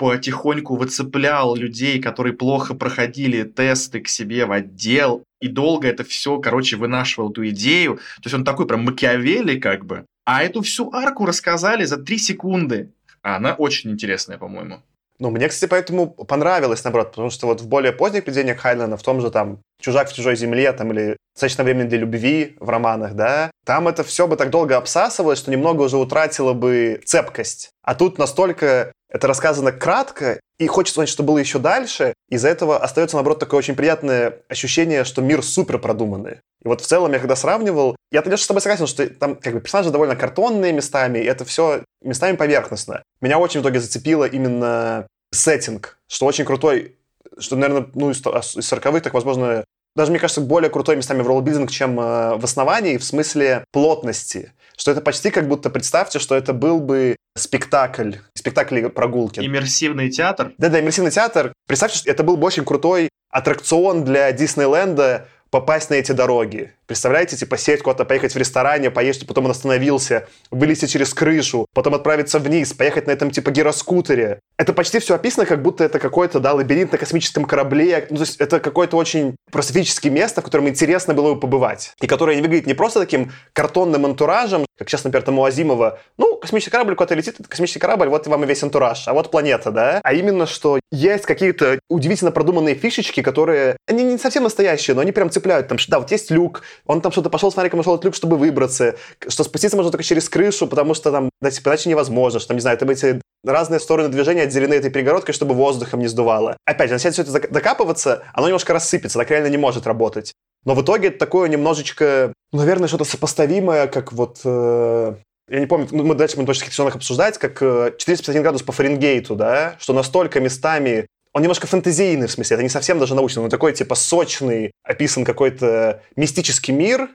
D: потихоньку выцеплял людей, которые плохо проходили тесты к себе в отдел, и долго это все, короче, вынашивал эту идею. То есть он такой прям Макиавелли как бы. А эту всю арку рассказали за три секунды. А она очень интересная, по-моему.
A: Ну, мне, кстати, поэтому понравилось, наоборот, потому что вот в более поздних произведениях Хайлена, в том же там «Чужак в чужой земле» там, или «Достаточно времени для любви» в романах, да, там это все бы так долго обсасывалось, что немного уже утратило бы цепкость. А тут настолько это рассказано кратко, и хочется знать, что было еще дальше. Из-за этого остается, наоборот, такое очень приятное ощущение, что мир супер продуманный. И вот в целом я когда сравнивал, я конечно с тобой согласен, что там как бы персонажи довольно картонные местами, и это все местами поверхностно. Меня очень в итоге зацепило именно сеттинг, что очень крутой, что, наверное, ну, из 40-х, так, возможно, даже, мне кажется, более крутой местами в роллбилдинг, чем э, в основании, в смысле плотности. Что это почти как будто, представьте, что это был бы спектакль, спектакль прогулки.
D: Иммерсивный театр?
A: Да-да, иммерсивный театр. Представьте, что это был бы очень крутой аттракцион для Диснейленда попасть на эти дороги. Представляете, типа сеть куда-то, поехать в ресторане, поесть, потом он остановился, вылезти через крышу, потом отправиться вниз, поехать на этом типа гироскутере. Это почти все описано, как будто это какой-то, да, лабиринт на космическом корабле. Ну, то есть это какое-то очень просветическое место, в котором интересно было бы побывать. И которое не выглядит не просто таким картонным антуражем, как сейчас, например, там у Азимова, ну, космический корабль куда-то летит, это космический корабль, вот вам и весь антураж, а вот планета, да? А именно, что есть какие-то удивительно продуманные фишечки, которые, они не совсем настоящие, но они прям цепляют. Там, да, вот есть люк, Он там что-то пошел с фонариком, нашел люк, чтобы выбраться, что спуститься можно только через крышу, потому что там, типа, иначе невозможно, что, там, не знаю, там эти разные стороны движения отделены этой перегородкой, чтобы воздухом не сдувало. Опять, начать все это докапываться, оно немножко рассыпется, так реально не может работать. Но в итоге такое немножечко, наверное, что-то сопоставимое, как вот... Э, я не помню, мы дальше будем точно в обсуждать, как э, 451 градус по Фаренгейту, да, что настолько местами он немножко фантазийный, в смысле, это не совсем даже научный, он такой, типа, сочный, описан какой-то мистический мир,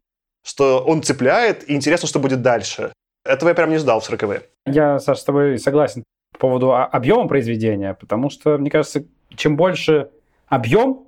A: что он цепляет, и интересно, что будет дальше. Этого я прям не ждал в 40
B: Я, Саша, с тобой согласен по поводу объема произведения, потому что, мне кажется, чем больше объем,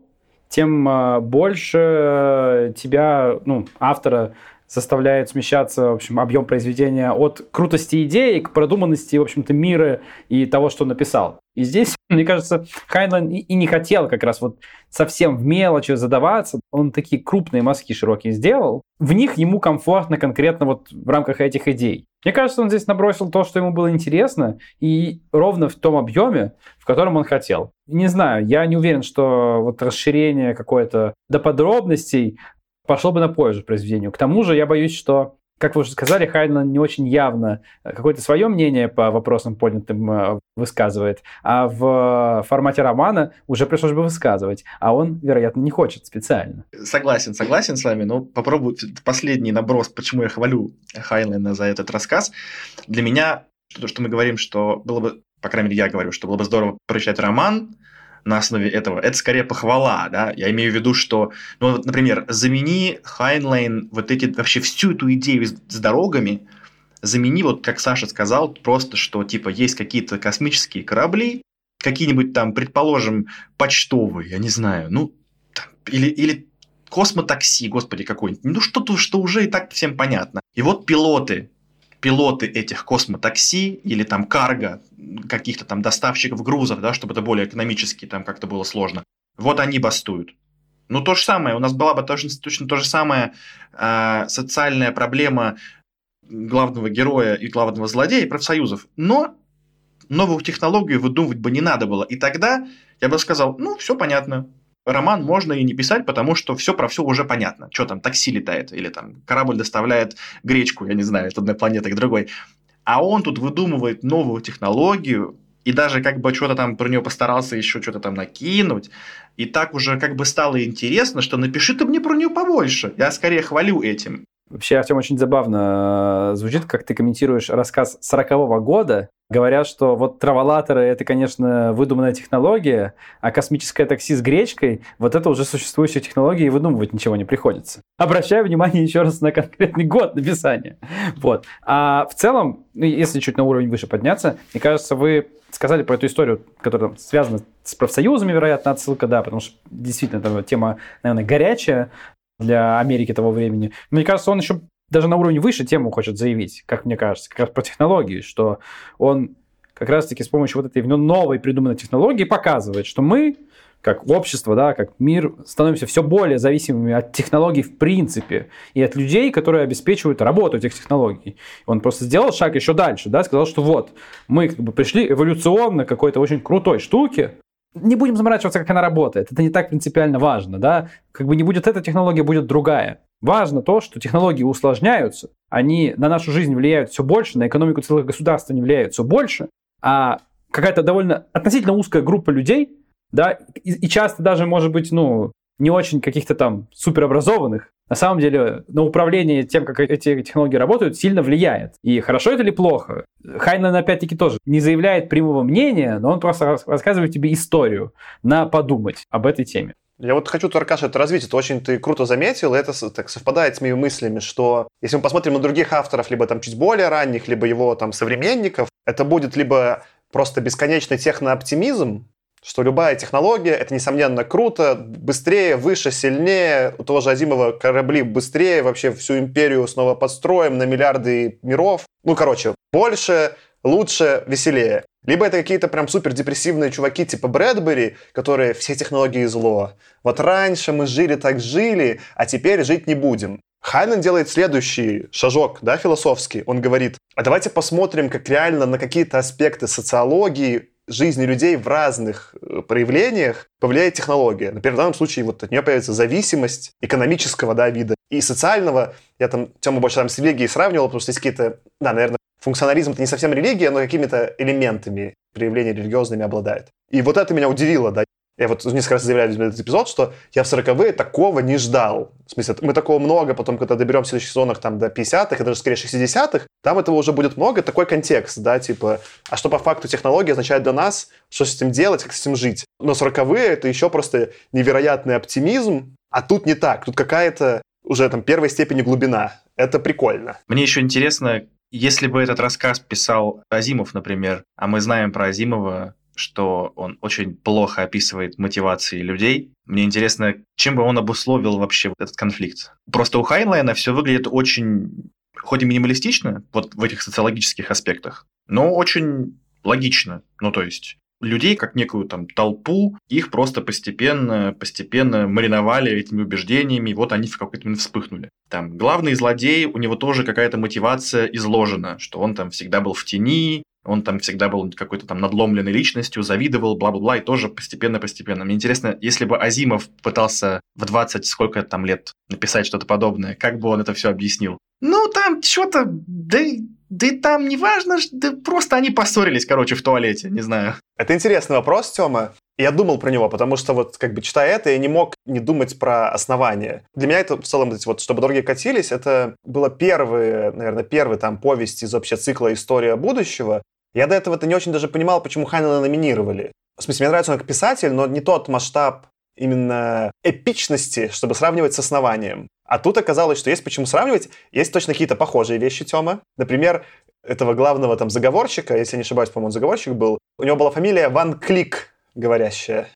B: тем а, больше тебя, ну, автора заставляет смещаться, в общем, объем произведения от крутости идеи к продуманности, в общем-то, мира и того, что написал. И здесь, [LAUGHS] мне кажется, Хайнлайн и не хотел как раз вот совсем в мелочи задаваться. Он такие крупные мазки широкие сделал. В них ему комфортно конкретно вот в рамках этих идей. Мне кажется, он здесь набросил то, что ему было интересно, и ровно в том объеме, в котором он хотел. Не знаю, я не уверен, что вот расширение какое-то до подробностей пошло бы на пользу произведению. К тому же я боюсь, что как вы уже сказали, Хайнлан не очень явно какое-то свое мнение по вопросам поднятым э, высказывает, а в формате романа уже пришлось бы высказывать, а он, вероятно, не хочет специально.
D: Согласен, согласен с вами, но попробую последний наброс, почему я хвалю Хайнлана за этот рассказ. Для меня, то, что мы говорим, что было бы, по крайней мере, я говорю, что было бы здорово прочитать роман, на основе этого. Это скорее похвала, да. Я имею в виду, что, ну, вот, например, замени Хайнлайн вот эти, вообще всю эту идею с, дорогами, замени, вот как Саша сказал, просто, что, типа, есть какие-то космические корабли, какие-нибудь там, предположим, почтовые, я не знаю, ну, там, или, или космотакси, господи, какой-нибудь. Ну, что-то, что уже и так всем понятно. И вот пилоты, пилоты этих космотакси или там карго, каких-то там доставщиков грузов, да, чтобы это более экономически там как-то было сложно. Вот они бастуют. Ну, то же самое, у нас была бы точно, точно то же самое э, социальная проблема главного героя и главного злодея профсоюзов. Но новую технологию выдумывать бы не надо было. И тогда я бы сказал, ну, все понятно, роман можно и не писать, потому что все про все уже понятно. Что там, такси летает, или там корабль доставляет гречку, я не знаю, от одной планеты к другой. А он тут выдумывает новую технологию, и даже как бы что-то там про нее постарался еще что-то там накинуть, и так уже как бы стало интересно, что напиши ты мне про нее побольше. Я скорее хвалю этим.
B: Вообще, Артем, очень забавно э, звучит, как ты комментируешь рассказ 40-го года. Говорят, что вот траволаторы – это, конечно, выдуманная технология, а космическое такси с гречкой – вот это уже существующая технология, и выдумывать ничего не приходится. Обращаю внимание еще раз на конкретный год написания. Вот. А в целом, ну, если чуть на уровень выше подняться, мне кажется, вы сказали про эту историю, которая связана с профсоюзами, вероятно, отсылка, да, потому что действительно эта тема, наверное, горячая, для Америки того времени. Мне кажется, он еще даже на уровне выше тему хочет заявить, как мне кажется, как раз про технологии, что он как раз-таки с помощью вот этой новой придуманной технологии показывает, что мы, как общество, да, как мир, становимся все более зависимыми от технологий в принципе и от людей, которые обеспечивают работу этих технологий. Он просто сделал шаг еще дальше, да, сказал, что вот, мы как бы пришли эволюционно к какой-то очень крутой штуке, не будем заморачиваться, как она работает. Это не так принципиально важно, да. Как бы не будет эта технология, будет другая. Важно то, что технологии усложняются, они на нашу жизнь влияют все больше, на экономику целых государств они влияют все больше, а какая-то довольно относительно узкая группа людей, да, и, и часто даже, может быть, ну, не очень каких-то там суперобразованных, на самом деле на управление тем, как эти технологии работают, сильно влияет. И хорошо это или плохо? Хайнлайн, опять-таки, тоже не заявляет прямого мнения, но он просто рассказывает тебе историю на подумать об этой теме.
A: Я вот хочу, Аркаша, это развить. Это очень ты круто заметил, это так совпадает с моими мыслями, что если мы посмотрим на других авторов, либо там чуть более ранних, либо его там современников, это будет либо просто бесконечный технооптимизм, что любая технология — это, несомненно, круто, быстрее, выше, сильнее. У того же Азимова корабли быстрее, вообще всю империю снова подстроим на миллиарды миров. Ну, короче, больше, лучше, веселее. Либо это какие-то прям супер депрессивные чуваки типа Брэдбери, которые все технологии зло. Вот раньше мы жили так жили, а теперь жить не будем. Хайнен делает следующий шажок, да, философский. Он говорит, а давайте посмотрим, как реально на какие-то аспекты социологии жизни людей в разных э, проявлениях повлияет технология. Например, в данном случае вот от нее появится зависимость экономического да, вида и социального. Я там тему больше там с религией сравнивал, потому что есть какие-то, да, наверное, функционализм это не совсем религия, но какими-то элементами проявления религиозными обладает. И вот это меня удивило, да. Я вот несколько раз заявляю в этот эпизод, что я в 40-е такого не ждал. В смысле, мы такого много, потом, когда доберем в следующих сезонах там до 50-х, и даже скорее 60-х, там этого уже будет много, такой контекст, да, типа, а что по факту технология означает для нас, что с этим делать, как с этим жить. Но 40-е это еще просто невероятный оптимизм, а тут не так, тут какая-то уже там первой степени глубина. Это прикольно.
D: Мне еще интересно, если бы этот рассказ писал Азимов, например, а мы знаем про Азимова, что он очень плохо описывает мотивации людей. Мне интересно, чем бы он обусловил вообще этот конфликт. Просто у Хайнлайна все выглядит очень, хоть и минималистично, вот в этих социологических аспектах, но очень логично. Ну, то есть людей как некую там толпу, их просто постепенно, постепенно мариновали этими убеждениями, и вот они в какой-то момент вспыхнули. Там главный злодей, у него тоже какая-то мотивация изложена, что он там всегда был в тени, он там всегда был какой-то там надломленной личностью, завидовал, бла-бла-бла, и тоже постепенно-постепенно. Мне интересно, если бы Азимов пытался в 20 сколько там лет написать что-то подобное, как бы он это все объяснил? Ну, там что-то, да, да и там не важно, да просто они поссорились, короче, в туалете, не знаю.
A: Это интересный вопрос, Тёма. Я думал про него, потому что вот как бы читая это, я не мог не думать про основание. Для меня это в целом, вот, чтобы дороги катились, это было первые, наверное, первый там повесть из общего цикла «История будущего», я до этого это не очень даже понимал, почему Хайнена номинировали. В смысле, мне нравится он как писатель, но не тот масштаб именно эпичности, чтобы сравнивать с основанием. А тут оказалось, что есть почему сравнивать. Есть точно какие-то похожие вещи Тёма. Например, этого главного там заговорщика, если не ошибаюсь, по-моему, заговорщик был, у него была фамилия Ван Клик говорящая.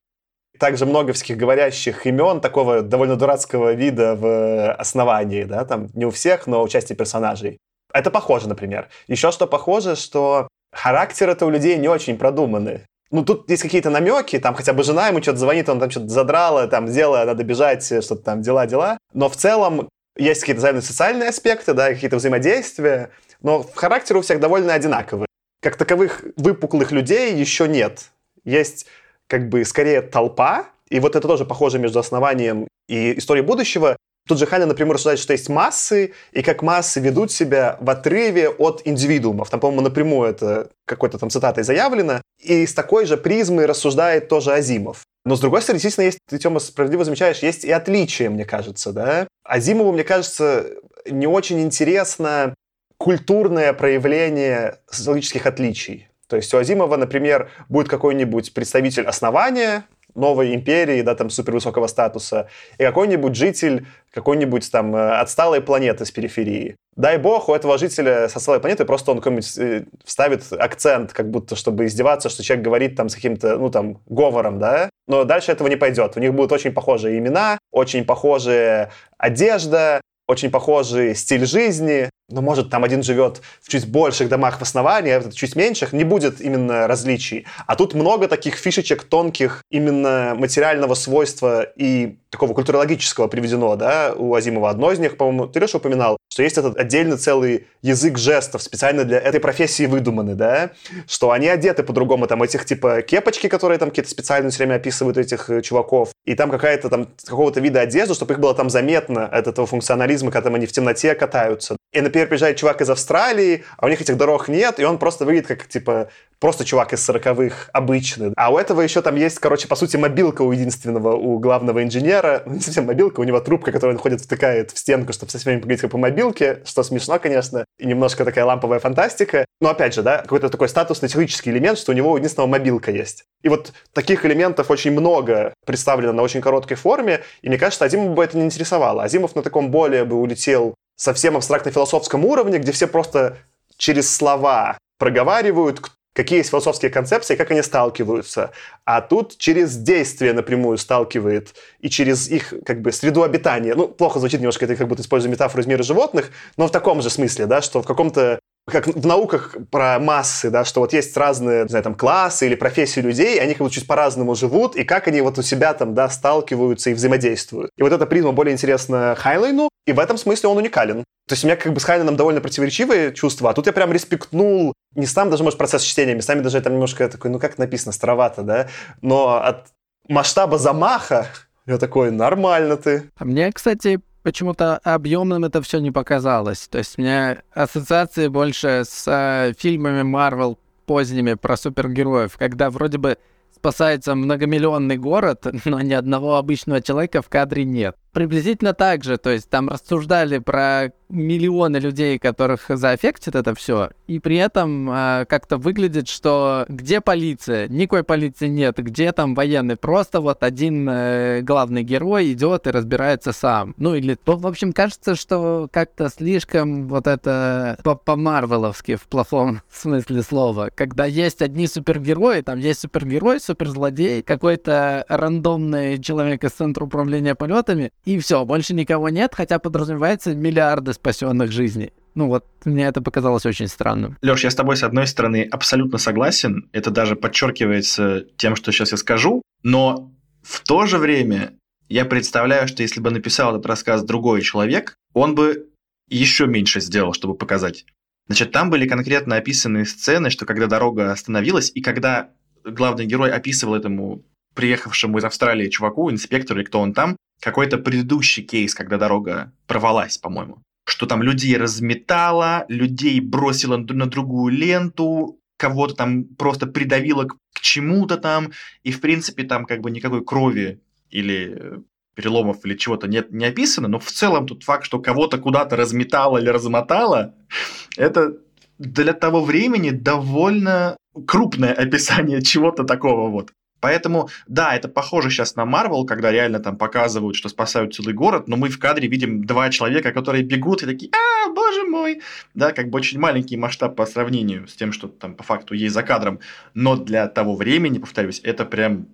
A: Также много всяких говорящих имен такого довольно дурацкого вида в основании, да, там не у всех, но у части персонажей. Это похоже, например. Еще что похоже, что характеры-то у людей не очень продуманы. Ну, тут есть какие-то намеки, там хотя бы жена ему что-то звонит, он там что-то задрала, там, дело, надо бежать, что-то там, дела-дела. Но в целом есть какие-то заявленные социальные аспекты, да, какие-то взаимодействия, но характеры у всех довольно одинаковые. Как таковых выпуклых людей еще нет. Есть как бы скорее толпа, и вот это тоже похоже между основанием и историей будущего. Тут же Ханя, например, рассуждает, что есть массы, и как массы ведут себя в отрыве от индивидуумов. Там, по-моему, напрямую это какой-то там цитатой заявлено. И с такой же призмой рассуждает тоже Азимов. Но, с другой стороны, действительно, есть, ты, Тёма, справедливо замечаешь, есть и отличия, мне кажется, да. Азимову, мне кажется, не очень интересно культурное проявление социологических отличий. То есть у Азимова, например, будет какой-нибудь представитель основания, новой империи, да, там, супервысокого статуса, и какой-нибудь житель какой-нибудь там э, отсталой планеты с периферии. Дай бог, у этого жителя с отсталой планеты просто он какой-нибудь э, вставит акцент, как будто, чтобы издеваться, что человек говорит там с каким-то, ну, там, говором, да, но дальше этого не пойдет. У них будут очень похожие имена, очень похожая одежда, очень похожий стиль жизни, но, может, там один живет в чуть больших домах в основании, а этот чуть меньших, не будет именно различий. А тут много таких фишечек тонких именно материального свойства и такого культурологического приведено, да, у Азимова. Одно из них, по-моему, ты, Леша, упоминал, что есть этот отдельный целый язык жестов, специально для этой профессии выдуманный, да, что они одеты по-другому, там, этих, типа, кепочки, которые там какие-то специально все время описывают этих э, чуваков, и там какая-то там какого-то вида одежды, чтобы их было там заметно от этого функционализма, когда там они в темноте катаются. И, например, приезжает чувак из Австралии, а у них этих дорог нет, и он просто выглядит как, типа, просто чувак из сороковых, обычный. А у этого еще там есть, короче, по сути, мобилка у единственного, у главного инженера. Ну, [LAUGHS] не совсем мобилка, у него трубка, которую он ходит, втыкает в стенку, чтобы со всеми поговорить как по мобилке, что смешно, конечно, и немножко такая ламповая фантастика. Но опять же, да, какой-то такой статусный технический элемент, что у него у единственного мобилка есть. И вот таких элементов очень много представлено на очень короткой форме, и мне кажется, Азимов бы это не интересовало. Азимов на таком более бы улетел совсем абстрактно-философском уровне, где все просто через слова проговаривают, какие есть философские концепции, как они сталкиваются. А тут через действие напрямую сталкивает и через их как бы среду обитания. Ну, плохо звучит немножко, это как будто использую метафору из мира животных, но в таком же смысле, да, что в каком-то как в науках про массы, да, что вот есть разные, не знаю, там, классы или профессии людей, они как бы чуть по-разному живут, и как они вот у себя там, да, сталкиваются и взаимодействуют. И вот эта призма более интересна Хайнлайну, И в этом смысле он уникален. То есть у меня как бы с Хайнлайном довольно противоречивые чувства, а тут я прям респектнул не сам даже, может, процесс чтения, местами даже там немножко такой, ну как написано, старовато, да, но от масштаба замаха я такой, нормально ты.
C: А мне, кстати, почему-то объемным это все не показалось. То есть у меня ассоциации больше с э, фильмами Marvel поздними про супергероев, когда вроде бы спасается многомиллионный город, [LAUGHS] но ни одного обычного человека в кадре нет. Приблизительно так же, то есть там рассуждали про миллионы людей, которых заэффектит это все, и при этом э, как-то выглядит, что где полиция? Никакой полиции нет, где там военный? Просто вот один э, главный герой идет и разбирается сам. Ну или, в общем, кажется, что как-то слишком вот это по-марвеловски в плохом [LAUGHS] смысле слова. Когда есть одни супергерои, там есть супергерой, суперзлодей, какой-то рандомный человек из центра управления полетами, и все, больше никого нет, хотя подразумевается миллиарды спасенных жизней. Ну вот, мне это показалось очень странным.
D: Леш, я с тобой, с одной стороны, абсолютно согласен. Это даже подчеркивается тем, что сейчас я скажу. Но в то же время я представляю, что если бы написал этот рассказ другой человек, он бы еще меньше сделал, чтобы показать. Значит, там были конкретно описаны сцены, что когда дорога остановилась, и когда главный герой описывал этому приехавшему из Австралии чуваку, инспектору или кто он там, какой-то предыдущий кейс, когда дорога порвалась, по-моему. Что там людей разметало, людей бросило на другую ленту, кого-то там просто придавило к, к чему-то там, и, в принципе, там как бы никакой крови или э, переломов или чего-то нет, не описано, но в целом тут факт, что кого-то куда-то разметало или размотало, [LAUGHS] это для того времени довольно крупное описание [LAUGHS] чего-то такого вот. Поэтому, да, это похоже сейчас на Марвел, когда реально там показывают, что спасают целый город, но мы в кадре видим два человека, которые бегут и такие, а, боже мой, да, как бы очень маленький масштаб по сравнению с тем, что там по факту есть за кадром, но для того времени, повторюсь, это прям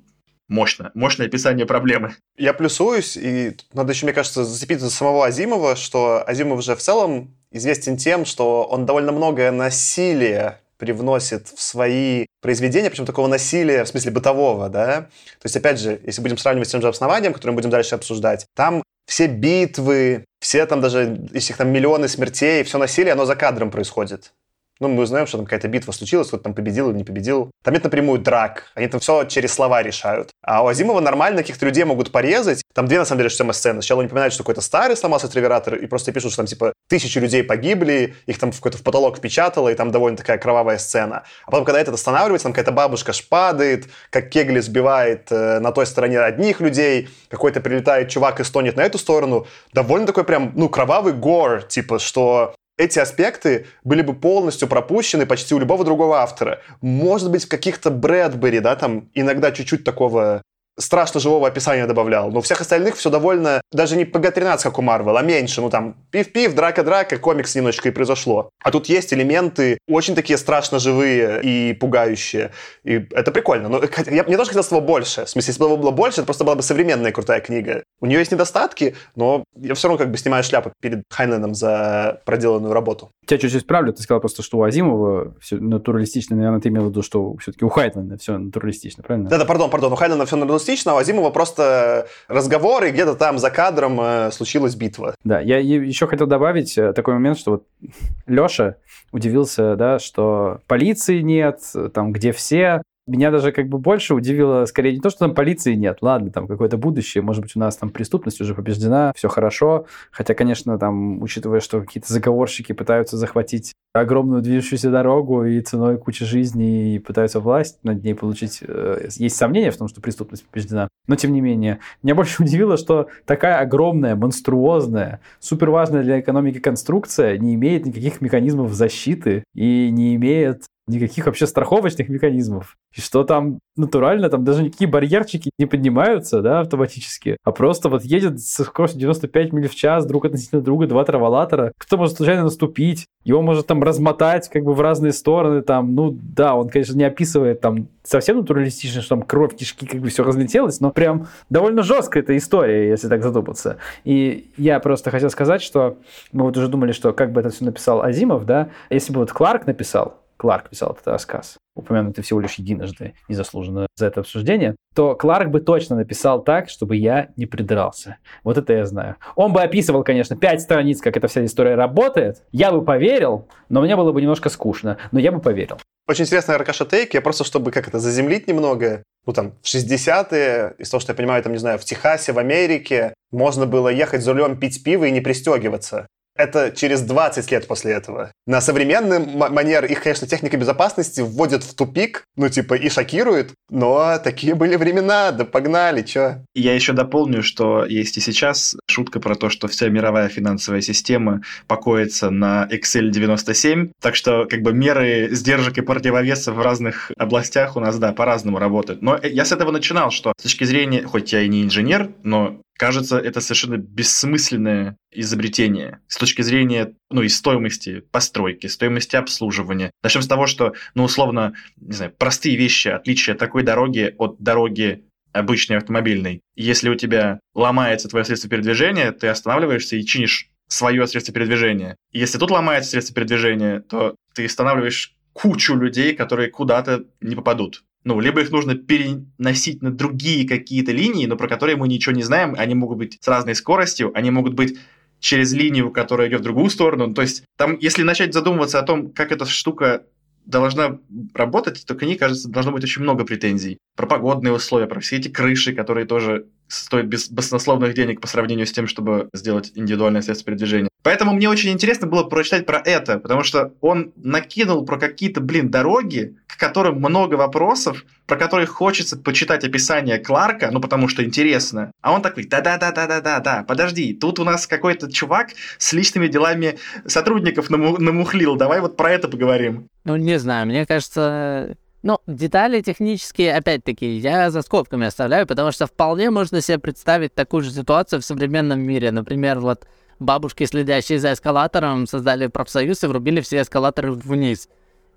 D: мощно, мощное описание проблемы.
A: Я плюсуюсь, и надо еще, мне кажется, зацепиться за самого Азимова, что Азимов же в целом известен тем, что он довольно многое насилие привносит в свои произведения, причем такого насилия, в смысле бытового, да. То есть, опять же, если будем сравнивать с тем же основанием, которое мы будем дальше обсуждать, там все битвы, все там даже, если их там миллионы смертей, все насилие, оно за кадром происходит. Ну, мы узнаем, что там какая-то битва случилась, кто-то там победил или не победил. Там нет напрямую драк. Они там все через слова решают. А у Азимова нормально каких-то людей могут порезать. Там две, на самом деле, что сцены. Сначала они упоминают, что какой-то старый сломался тревиратор, и просто пишут, что там, типа, тысячи людей погибли, их там в какой-то в потолок впечатало, и там довольно такая кровавая сцена. А потом, когда это останавливается, там какая-то бабушка шпадает, как Кегли сбивает э, на той стороне одних людей, какой-то прилетает чувак и стонет на эту сторону. Довольно такой прям, ну, кровавый гор, типа, что эти аспекты были бы полностью пропущены почти у любого другого автора. Может быть, в каких-то Брэдбери, да, там иногда чуть-чуть такого страшно живого описания добавлял. Но у всех остальных все довольно, даже не PG-13, как у Марвел, а меньше. Ну там пив-пив, драка-драка, комикс немножечко и произошло. А тут есть элементы очень такие страшно живые и пугающие. И это прикольно. Но я, мне тоже хотелось этого больше. В смысле, если бы было больше, это просто была бы современная крутая книга. У нее есть недостатки, но я все равно как бы снимаю шляпу перед Хайненом за проделанную работу.
B: Тебя чуть-чуть исправлю. Ты сказал просто, что у Азимова все натуралистично. Наверное, ты имел в виду, что все-таки у Хайнлена все натуралистично, правильно?
A: Да-да, пардон, пардон. У Хайнлена все натуралистично реалистично, а у Азимова просто разговор, и где-то там за кадром э, случилась битва.
B: Да, я еще хотел добавить э, такой момент, что вот [LAUGHS] Леша удивился, да, что полиции нет, там, где все, меня даже как бы больше удивило, скорее не то, что там полиции нет, ладно, там какое-то будущее, может быть, у нас там преступность уже побеждена, все хорошо, хотя, конечно, там, учитывая, что какие-то заговорщики пытаются захватить огромную движущуюся дорогу и ценой кучи жизней и пытаются власть над ней получить, э, есть сомнения в том, что преступность побеждена, но тем не менее, меня больше [LAUGHS] удивило, что такая огромная, монструозная, супер важная для экономики конструкция не имеет никаких механизмов защиты и не имеет никаких вообще страховочных механизмов. И что там натурально, там даже никакие барьерчики не поднимаются, да, автоматически, а просто вот едет со скоростью 95 миль в час друг относительно друга два траволатора. Кто может случайно наступить, его может там размотать как бы в разные стороны, там, ну да, он, конечно, не описывает там совсем натуралистично, что там кровь, кишки, как бы все разлетелось, но прям довольно жесткая эта история, если так задуматься. И я просто хотел сказать, что мы вот уже думали, что как бы это все написал Азимов, да, если бы вот Кларк написал, Кларк писал этот рассказ, упомянутый всего лишь единожды, незаслуженно за это обсуждение, то Кларк бы точно написал так, чтобы я не придрался. Вот это я знаю. Он бы описывал, конечно, пять страниц, как эта вся история работает. Я бы поверил, но мне было бы немножко скучно, но я бы поверил.
A: Очень интересный Аркаша Тейк. Я просто, чтобы как это заземлить немного, ну там, в 60-е, из того, что я понимаю, там, не знаю, в Техасе, в Америке, можно было ехать за рулем, пить пиво и не пристегиваться. Это через 20 лет после этого. На современный манер их, конечно, техника безопасности вводит в тупик, ну, типа, и шокирует, но такие были времена, да погнали, чё.
D: Я еще дополню, что есть и сейчас шутка про то, что вся мировая финансовая система покоится на Excel 97, так что, как бы, меры сдержек и противовесов в разных областях у нас, да, по-разному работают. Но я с этого начинал, что с точки зрения, хоть я и не инженер, но Кажется, это совершенно бессмысленное изобретение с точки зрения ну, и стоимости постройки, стоимости обслуживания. Начнем с того, что, ну, условно, не знаю, простые вещи, отличия такой дороги от дороги обычной автомобильной. Если у тебя ломается твое средство передвижения, ты останавливаешься и чинишь свое средство передвижения. Если тут ломается средство передвижения, то ты останавливаешь кучу людей, которые куда-то не попадут. Ну, либо их нужно переносить на другие какие-то линии, но про которые мы ничего не знаем. Они могут быть с разной скоростью, они могут быть через линию, которая идет в другую сторону. То есть там, если начать задумываться о том, как эта штука должна работать, то к ней, кажется, должно быть очень много претензий. Про погодные условия, про все эти крыши, которые тоже стоят без баснословных денег по сравнению с тем, чтобы сделать индивидуальное средство передвижения. Поэтому мне очень интересно было прочитать про это, потому что он накинул про какие-то, блин, дороги, к которым много вопросов, про которые хочется почитать описание Кларка, ну потому что интересно. А он такой, да-да-да-да-да-да, подожди, тут у нас какой-то чувак с личными делами сотрудников наму- намухлил, давай вот про это поговорим.
C: Ну, не знаю, мне кажется, ну, детали технические, опять-таки, я за скобками оставляю, потому что вполне можно себе представить такую же ситуацию в современном мире. Например, вот бабушки, следящие за эскалатором, создали профсоюз и врубили все эскалаторы вниз.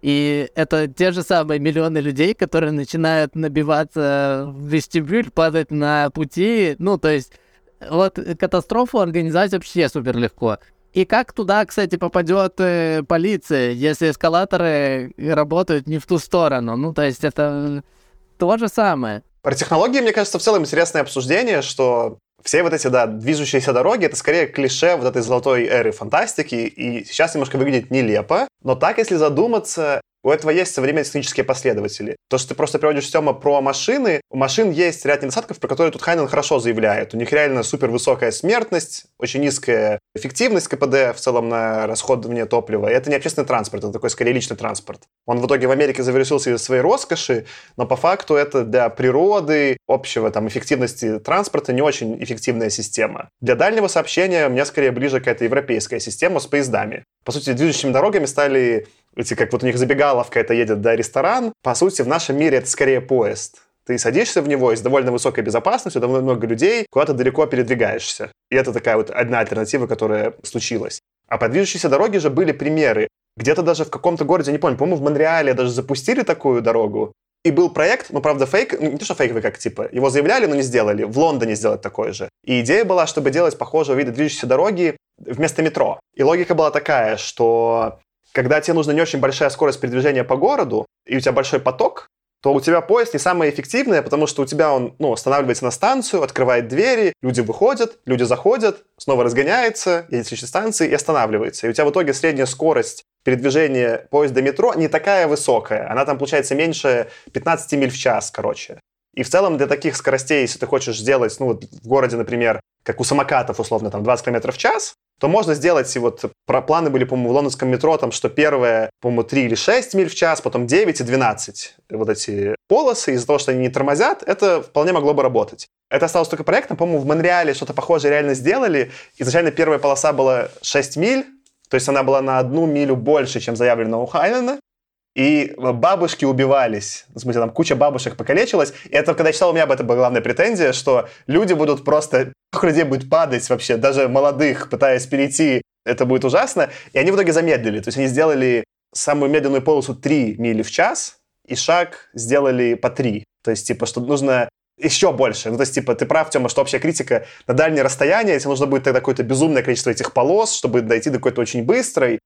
C: И это те же самые миллионы людей, которые начинают набиваться в вестибюль, падать на пути. Ну, то есть, вот катастрофу организовать вообще супер легко. И как туда, кстати, попадет э, полиция, если эскалаторы работают не в ту сторону? Ну, то есть это то же самое.
A: Про технологии, мне кажется, в целом интересное обсуждение, что все вот эти, да, движущиеся дороги, это скорее клише вот этой золотой эры фантастики, и сейчас немножко выглядит нелепо, но так, если задуматься, у этого есть современные технические последователи. То, что ты просто приводишь Тёма про машины, у машин есть ряд недостатков, про которые тут Хайнен хорошо заявляет. У них реально супер высокая смертность, очень низкая эффективность КПД в целом на расходование топлива. И это не общественный транспорт, это такой скорее личный транспорт. Он в итоге в Америке завершился из своей роскоши, но по факту это для природы, общего там эффективности транспорта не очень эффективная система. Для дальнего сообщения мне скорее ближе какая-то европейская система с поездами. По сути, движущими дорогами стали эти, как вот у них забегаловка, это едет до ресторан. По сути, в нашем мире это скорее поезд. Ты садишься в него и довольно высокой безопасностью, довольно много людей, куда-то далеко передвигаешься. И это такая вот одна альтернатива, которая случилась. А по движущейся дороге же были примеры. Где-то даже в каком-то городе, не помню, по-моему, в Монреале даже запустили такую дорогу. И был проект, ну, правда, фейк, ну, не то, что фейковый, как, типа, его заявляли, но не сделали. В Лондоне сделать такое же. И идея была, чтобы делать похожего вида движущейся дороги вместо метро. И логика была такая, что когда тебе нужна не очень большая скорость передвижения по городу, и у тебя большой поток, то у тебя поезд не самый эффективный, потому что у тебя он ну, останавливается на станцию, открывает двери, люди выходят, люди заходят, снова разгоняется, едет следующей станции и останавливается. И у тебя в итоге средняя скорость передвижения поезда метро не такая высокая. Она там получается меньше 15 миль в час, короче. И в целом для таких скоростей, если ты хочешь сделать, ну вот в городе, например, как у самокатов, условно, там 20 км в час, то можно сделать, и вот про планы были, по-моему, в лондонском метро, там, что первое, по-моему, 3 или 6 миль в час, потом 9 и 12 вот эти полосы, из-за того, что они не тормозят, это вполне могло бы работать. Это осталось только проектом, по-моему, в Монреале что-то похожее реально сделали. Изначально первая полоса была 6 миль, то есть она была на одну милю больше, чем заявлено у Хайнена. И бабушки убивались. В смысле, там куча бабушек покалечилась. И это, когда я читал, у меня об этом была главная претензия, что люди будут просто... людей будет падать вообще, даже молодых, пытаясь перейти. Это будет ужасно. И они в итоге замедлили. То есть они сделали самую медленную полосу 3 мили в час, и шаг сделали по 3. То есть, типа, что нужно еще больше. Ну, то есть, типа, ты прав, Тёма, что общая критика на дальнее расстояние, если нужно будет тогда какое-то безумное количество этих полос, чтобы дойти до какой-то очень быстрой.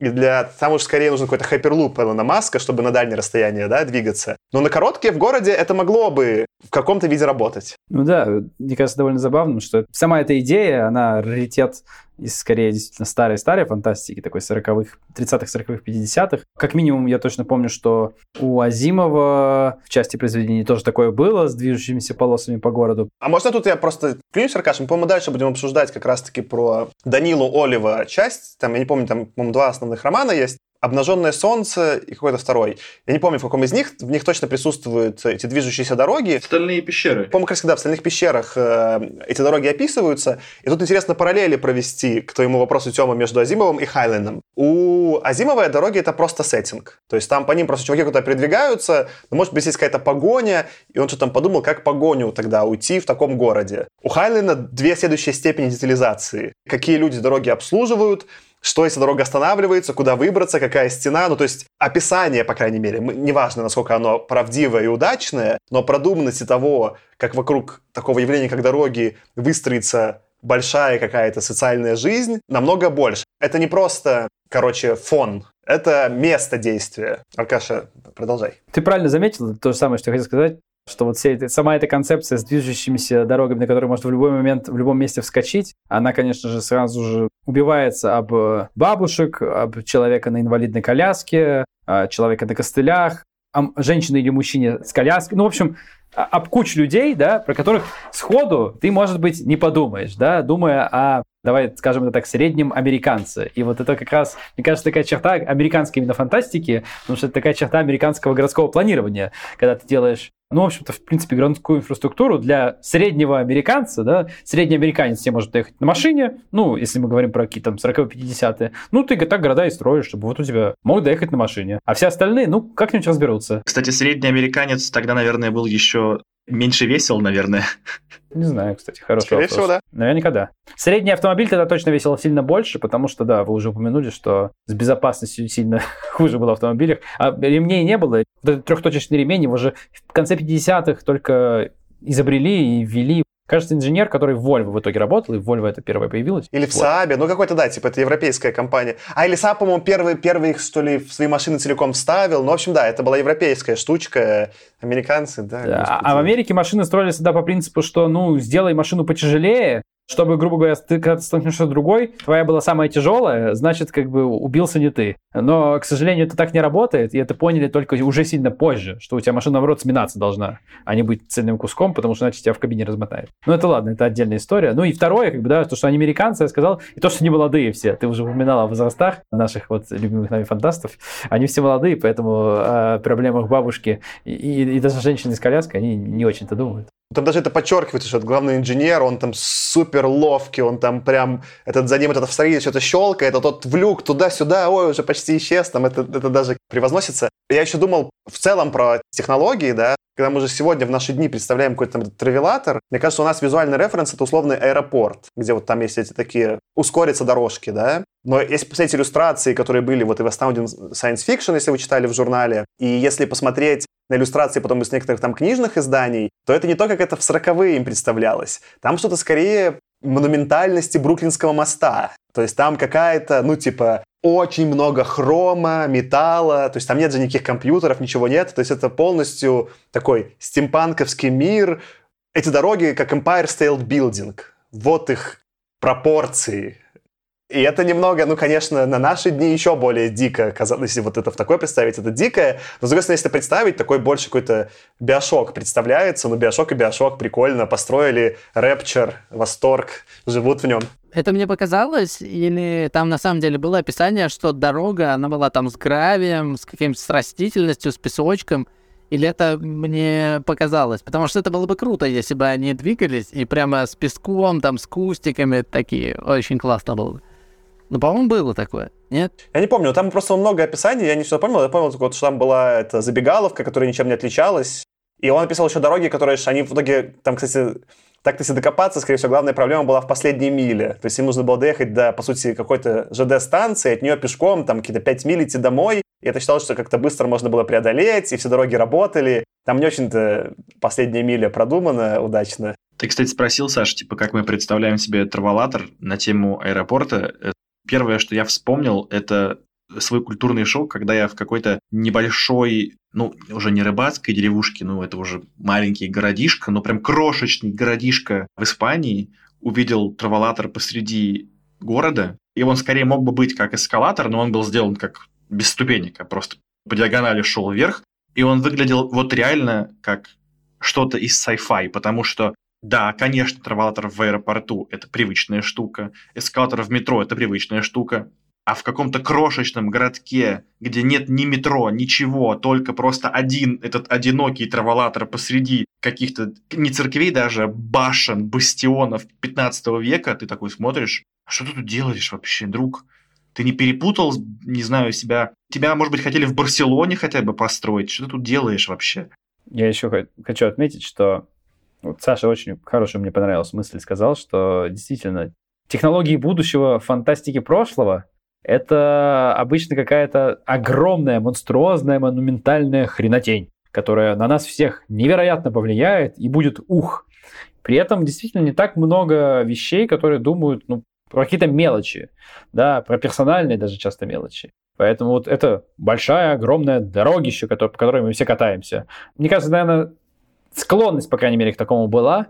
A: И для... Там уж скорее нужен какой-то хайперлуп Элона Маска, чтобы на дальнее расстояние да, двигаться. Но на короткие в городе это могло бы в каком-то виде работать.
B: Ну да, мне кажется довольно забавным, что сама эта идея, она раритет из, скорее, действительно старой-старой фантастики, такой 40-х, 30-х, 40-х, 50-х. Как минимум, я точно помню, что у Азимова в части произведений тоже такое было, с движущимися полосами по городу.
A: А можно тут я просто клянусь, Аркаш, мы, по-моему, дальше будем обсуждать как раз-таки про Данилу Олива часть. Там, я не помню, там, по-моему, два основных романа есть. «Обнаженное солнце» и какой-то второй. Я не помню, в каком из них. В них точно присутствуют эти движущиеся дороги.
D: Стальные пещеры.
A: По-моему, как всегда, в «Стальных пещерах» э, эти дороги описываются. И тут интересно параллели провести к твоему вопросу, Тёма, между Азимовым и Хайлендом. У Азимова дороги — это просто сеттинг. То есть там по ним просто чуваки куда-то передвигаются, но может быть есть какая-то погоня, и он что-то там подумал, как погоню тогда уйти в таком городе. У Хайленда две следующие степени детализации. Какие люди дороги обслуживают, что если дорога останавливается, куда выбраться, какая стена. Ну, то есть описание, по крайней мере, неважно, насколько оно правдивое и удачное, но продуманности того, как вокруг такого явления, как дороги, выстроится большая какая-то социальная жизнь, намного больше. Это не просто, короче, фон. Это место действия. Аркаша, продолжай.
B: Ты правильно заметил, то же самое, что я хотел сказать что вот вся эта, сама эта концепция с движущимися дорогами, на которые можно в любой момент, в любом месте вскочить, она, конечно же, сразу же убивается об э, бабушек, об человека на инвалидной коляске, человека на костылях, женщине или мужчине с коляской. Ну, в общем, об кучу людей, да, про которых сходу ты, может быть, не подумаешь, да, думая о, давай скажем это так, среднем американце. И вот это как раз, мне кажется, такая черта американской именно фантастики, потому что это такая черта американского городского планирования, когда ты делаешь ну, в общем-то, в принципе, городскую инфраструктуру для среднего американца, да, средний американец себе может доехать на машине, ну, если мы говорим про какие-то там 40-50-е, ну, ты так города и строишь, чтобы вот у тебя могут доехать на машине. А все остальные, ну, как-нибудь разберутся.
D: Кстати, средний американец тогда, наверное, был еще меньше весел, наверное.
B: Не знаю, кстати, хороший
A: Скорее
B: вопрос.
A: всего, да.
B: Наверняка да. Средний автомобиль тогда точно весил сильно больше, потому что, да, вы уже упомянули, что с безопасностью сильно [LAUGHS] хуже было в автомобилях. А ремней не было. Вот этот трехточечный ремень его же в конце 50-х только изобрели и ввели Кажется, инженер, который в Volvo в итоге работал, и в Volvo это первое появилось.
A: Или в
B: Вот.
A: Saab, ну какой-то, да, типа это европейская компания. А или Saab, по-моему, первый, первый их, что ли, в свои машины целиком вставил. Ну, в общем, да, это была европейская штучка. Американцы, да.
B: Да,
A: господи.
B: а в Америке машины строились всегда по принципу, что, ну, сделай машину потяжелее, чтобы, грубо говоря, ты когда ты столкнешься с другой, твоя была самая тяжелая, значит, как бы убился не ты. Но, к сожалению, это так не работает, и это поняли только уже сильно позже, что у тебя машина, наоборот, сминаться должна, а не быть цельным куском, потому что иначе тебя в кабине размотает. Ну, это ладно, это отдельная история. Ну и второе, как бы, да, то, что они американцы, я сказал, и то, что они молодые все. Ты уже упоминал о возрастах наших вот любимых нами фантастов. Они все молодые, поэтому о проблемах бабушки и, и- и даже женщины с коляской они не очень-то думают.
A: Там даже это подчеркивается, что это главный инженер, он там супер ловкий, он там прям, этот за ним вот это в строении что-то щелкает, а тот влюк туда-сюда, ой, уже почти исчез, там это, это даже превозносится. Я еще думал в целом про технологии, да, когда мы уже сегодня в наши дни представляем какой-то там травелатор, мне кажется, у нас визуальный референс — это условный аэропорт, где вот там есть эти такие ускорятся дорожки, да, но если посмотреть иллюстрации, которые были вот и в Astounding Science Fiction, если вы читали в журнале, и если посмотреть на иллюстрации потом из некоторых там книжных изданий, то это не то, как это в 40-е им представлялось. Там что-то скорее монументальности Бруклинского моста. То есть там какая-то, ну, типа, очень много хрома, металла, то есть там нет же никаких компьютеров, ничего нет, то есть это полностью такой стимпанковский мир. Эти дороги как Empire State Building. Вот их пропорции. И это немного, ну, конечно, на наши дни еще более дико казалось, если вот это в такой представить, это дикое. Но, с другой стороны, если представить, такой больше какой-то биошок представляется. Ну, биошок и биошок, прикольно. Построили Рэпчер, Восторг, живут в нем.
C: Это мне показалось, или там на самом деле было описание, что дорога, она была там с гравием, с каким-то с растительностью, с песочком, или это мне показалось? Потому что это было бы круто, если бы они двигались и прямо с песком, там, с кустиками такие. Очень классно было бы. Ну, по-моему, было такое. Нет?
A: Я не помню, там просто много описаний, я не все помнил. Я помнил только, вот, что там была эта забегаловка, которая ничем не отличалась. И он описал еще дороги, которые, они в итоге, там, кстати, так если докопаться, скорее всего, главная проблема была в последней миле. То есть им нужно было доехать до, по сути, какой-то ЖД-станции, от нее пешком, там, какие-то 5 миль идти домой. И это считалось, что как-то быстро можно было преодолеть, и все дороги работали. Там не очень-то последняя миля продумана удачно.
D: Ты, кстати, спросил, Саш, типа, как мы представляем себе траволатор на тему аэропорта. Первое, что я вспомнил, это свой культурный шок, когда я в какой-то небольшой, ну, уже не рыбацкой деревушке, ну, это уже маленький городишко, но прям крошечный городишко в Испании, увидел траволатор посреди города, и он скорее мог бы быть как эскалатор, но он был сделан как без ступенек, а просто по диагонали шел вверх, и он выглядел вот реально как что-то из sci-fi, потому что да, конечно, траволатор в аэропорту – это привычная штука, эскалатор в метро – это привычная штука, а в каком-то крошечном городке, где нет ни метро, ничего, только просто один этот одинокий траволатор посреди каких-то, не церквей даже, а башен, бастионов 15 века, ты такой смотришь, а что ты тут делаешь вообще, друг? Ты не перепутал, не знаю, себя... Тебя, может быть, хотели в Барселоне хотя бы построить. Что ты тут делаешь вообще?
B: Я еще хочу отметить, что вот Саша очень хорошую мне понравилась мысль, сказал, что действительно технологии будущего, фантастики прошлого это обычно какая-то огромная, монструозная, монументальная хренотень, которая на нас всех невероятно повлияет и будет ух. При этом действительно не так много вещей, которые думают, ну, про какие-то мелочи, да, про персональные даже часто мелочи. Поэтому вот это большая, огромная дорогища, по которой мы все катаемся. Мне кажется, наверное, склонность, по крайней мере, к такому была,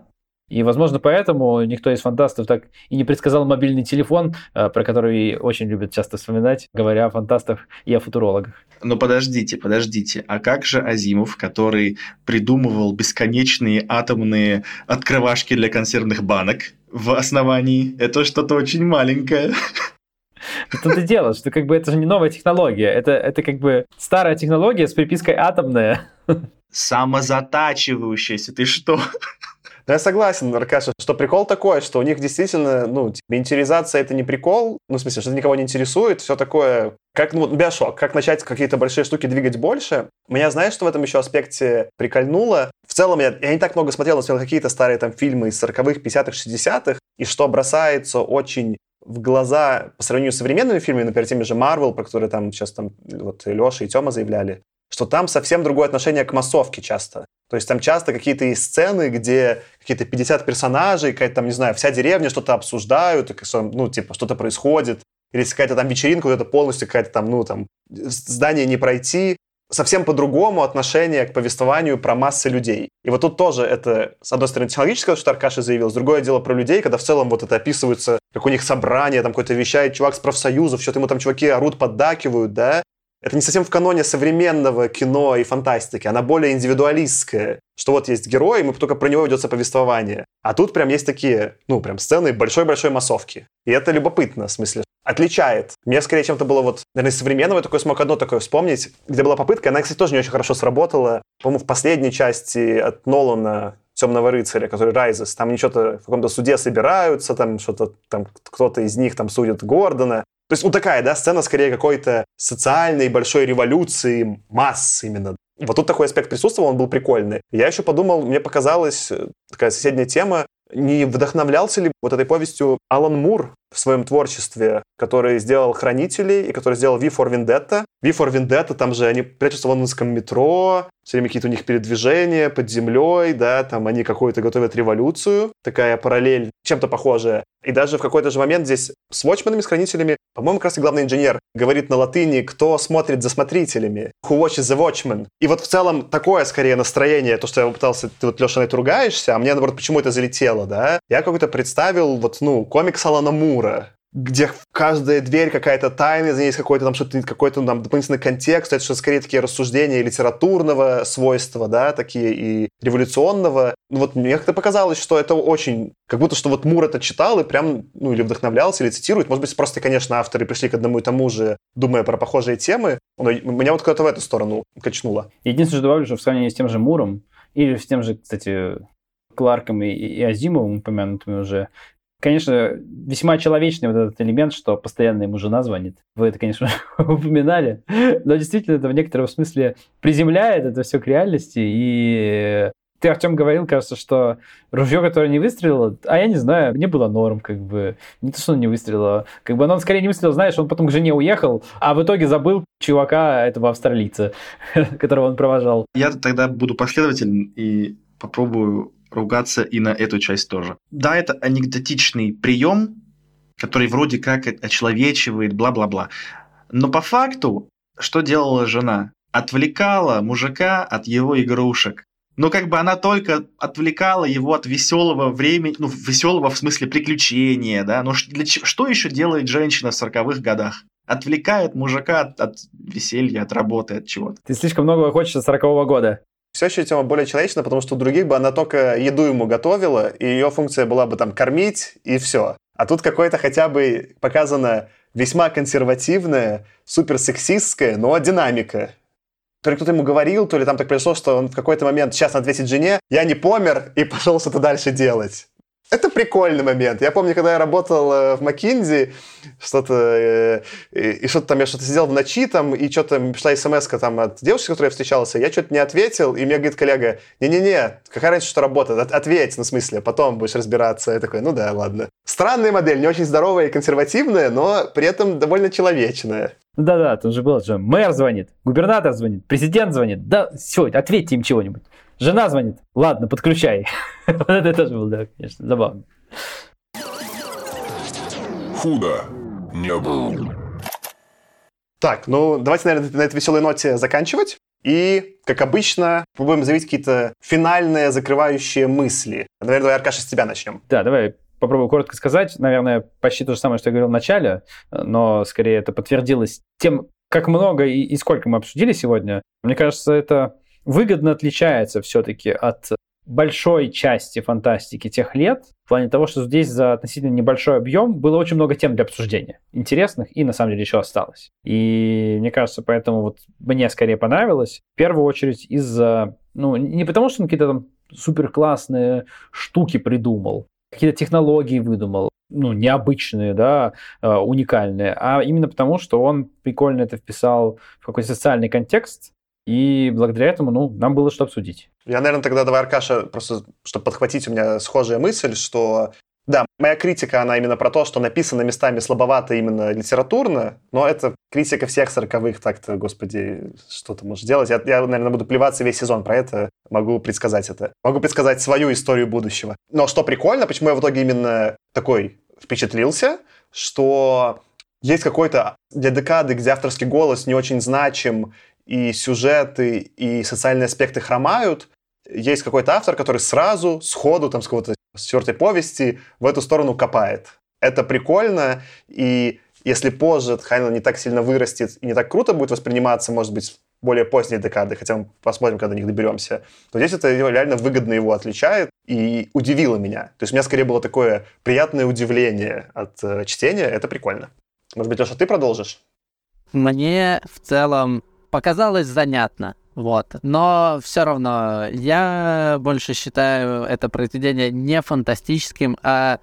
B: и, возможно, поэтому никто из фантастов так и не предсказал мобильный телефон, э, про который очень любят часто вспоминать, говоря о фантастах и о футурологах.
D: Но подождите, подождите. А как же Азимов, который придумывал бесконечные атомные открывашки для консервных банок в основании? Это что-то очень маленькое.
B: Это ты дело, что как бы это же не новая технология, это, это как бы старая технология с припиской атомная.
D: Самозатачивающаяся, ты что? [LAUGHS]
A: Ну, я согласен, Аркаша, что прикол такой, что у них действительно, ну, типа, интеризация это не прикол, ну, в смысле, что никого не интересует, все такое, как, ну, биошок, как начать какие-то большие штуки двигать больше. Меня, знаешь, что в этом еще аспекте прикольнуло? В целом, я, я не так много смотрел, но смотрел какие-то старые там фильмы из 40-х, 50-х, 60-х, и что бросается очень в глаза по сравнению с современными фильмами, например, теми же Marvel, про которые там сейчас там вот Леша и Тёма заявляли, что там совсем другое отношение к массовке часто. То есть там часто какие-то сцены, где какие-то 50 персонажей, какая-то там, не знаю, вся деревня что-то обсуждают, ну, типа, что-то происходит. Или если какая-то там вечеринка, вот это полностью какая-то там, ну, там, здание не пройти. Совсем по-другому отношение к повествованию про массы людей. И вот тут тоже это, с одной стороны, технологическое, что Аркаша заявил, с другое дело про людей, когда в целом вот это описывается, как у них собрание, там какой-то вещает чувак с профсоюзов, что-то ему там чуваки орут, поддакивают, да, это не совсем в каноне современного кино и фантастики, она более индивидуалистская, что вот есть герой, и мы только про него ведется повествование. А тут прям есть такие, ну, прям сцены большой-большой массовки. И это любопытно, в смысле, отличает. Мне скорее чем-то было вот, наверное, современного я такое смог одно такое вспомнить, где была попытка, она, кстати, тоже не очень хорошо сработала. По-моему, в последней части от Нолана Темного рыцаря, который Райзес, там они что-то в каком-то суде собираются, там что-то, там кто-то из них там судит Гордона, то есть, ну, такая, да, сцена скорее какой-то социальной большой революции масс именно. Вот тут такой аспект присутствовал, он был прикольный. Я еще подумал, мне показалась э, такая соседняя тема, не вдохновлялся ли вот этой повестью Алан Мур в своем творчестве, который сделал «Хранители» и который сделал «V for Vendetta». «V for Vendetta», там же они прячутся в лондонском метро, все время какие-то у них передвижения под землей, да, там они какую-то готовят революцию, такая параллель, чем-то похожая. И даже в какой-то же момент здесь с Watchmen'ами, с Хранителями, по-моему, как раз и главный инженер говорит на латыни, кто смотрит за смотрителями, who watches the watchman. И вот в целом такое скорее настроение, то, что я пытался, ты вот, Леша, на это ругаешься, а мне, наоборот, почему это залетело, да? Я какой-то представил вот, ну, комикс Алана Мура, где каждая дверь какая-то тайна, за ней есть какой-то там что-то, какой-то там дополнительный контекст, это что скорее такие рассуждения литературного свойства, да, такие и революционного. Ну вот мне как-то показалось, что это очень, как будто что вот Мур это читал и прям, ну или вдохновлялся, или цитирует. Может быть, просто, конечно, авторы пришли к одному и тому же, думая про похожие темы, но меня вот куда-то в эту сторону качнуло.
B: Единственное, что добавлю, что в сравнении с тем же Муром, или с тем же, кстати, Кларком и, и Азимовым, упомянутыми уже, конечно, весьма человечный вот этот элемент, что постоянно ему жена звонит. Вы это, конечно, [LAUGHS] упоминали. Но действительно, это в некотором смысле приземляет это все к реальности. И ты, Артем, говорил, кажется, что ружье, которое не выстрелило, а я не знаю, мне было норм, как бы. Не то, что он не выстрелило. Как бы, он скорее не выстрелил, знаешь, он потом к жене уехал, а в итоге забыл чувака, этого австралийца, [LAUGHS] которого он провожал.
D: Я тогда буду последователен и попробую ругаться и на эту часть тоже. Да, это анекдотичный прием, который вроде как очеловечивает, бла-бла-бла. Но по факту, что делала жена? Отвлекала мужика от его игрушек. Ну, как бы она только отвлекала его от веселого времени, ну, веселого в смысле приключения, да. Ну, для, что еще делает женщина в 40-х годах? Отвлекает мужика от, от веселья, от работы, от чего-то.
B: Ты слишком многого хочешь от 40-го года.
A: Все еще тема более человечна, потому что у других бы она только еду ему готовила, и ее функция была бы там кормить, и все. А тут какое-то хотя бы показано весьма консервативная, суперсексистская, но динамика. То ли кто-то ему говорил, то ли там так пришло, что он в какой-то момент сейчас ответит жене, я не помер, и [LAUGHS] пошел что-то дальше делать. Это прикольный момент. Я помню, когда я работал э, в Макинзи, что-то, э, и что-то там, я что-то сидел в ночи там, и что-то пришла смс там от девушки, с которой я встречался, я что-то не ответил, и мне говорит коллега, не-не-не, какая разница, что работает, От, ответь, ну, в смысле, потом будешь разбираться. Я такой, ну да, ладно. Странная модель, не очень здоровая и консервативная, но при этом довольно человечная.
B: Да-да, там же было же, мэр звонит, губернатор звонит, президент звонит, да, все, ответьте им чего-нибудь. Жена звонит. Ладно, подключай. [LAUGHS] вот это тоже было, да, конечно, забавно.
A: Худо не было. Так, ну давайте, наверное, на этой веселой ноте заканчивать. И, как обычно, попробуем заявить какие-то финальные закрывающие мысли. Наверное, давай, Аркаша, с тебя начнем.
B: Да, давай попробую коротко сказать. Наверное, почти то же самое, что я говорил в начале, но скорее это подтвердилось тем, как много и, и сколько мы обсудили сегодня. Мне кажется, это выгодно отличается все-таки от большой части фантастики тех лет, в плане того, что здесь за относительно небольшой объем было очень много тем для обсуждения, интересных, и на самом деле еще осталось. И мне кажется, поэтому вот мне скорее понравилось, в первую очередь из-за, ну, не потому что он какие-то там супер классные штуки придумал, какие-то технологии выдумал, ну, необычные, да, э, уникальные, а именно потому, что он прикольно это вписал в какой-то социальный контекст, и благодаря этому, ну, нам было что обсудить.
A: Я, наверное, тогда давай, Аркаша, просто, чтобы подхватить у меня схожая мысль, что да, моя критика, она именно про то, что написано местами слабовато именно литературно, но это критика всех сороковых, так-то, господи, что ты можешь делать? Я, я, наверное, буду плеваться весь сезон про это, могу предсказать это. Могу предсказать свою историю будущего. Но что прикольно, почему я в итоге именно такой впечатлился, что есть какой-то для декады, где авторский голос не очень значим, и сюжеты, и социальные аспекты хромают, есть какой-то автор, который сразу, сходу, там, с какого-то четвертой повести в эту сторону копает. Это прикольно, и если позже Хайнлайн не так сильно вырастет и не так круто будет восприниматься, может быть, более поздние декады, хотя мы посмотрим, когда до них доберемся, то здесь это реально выгодно его отличает и удивило меня. То есть у меня скорее было такое приятное удивление от э, чтения, это прикольно. Может быть, Леша, ты продолжишь?
C: Мне в целом показалось занятно. Вот. Но все равно я больше считаю это произведение не фантастическим, а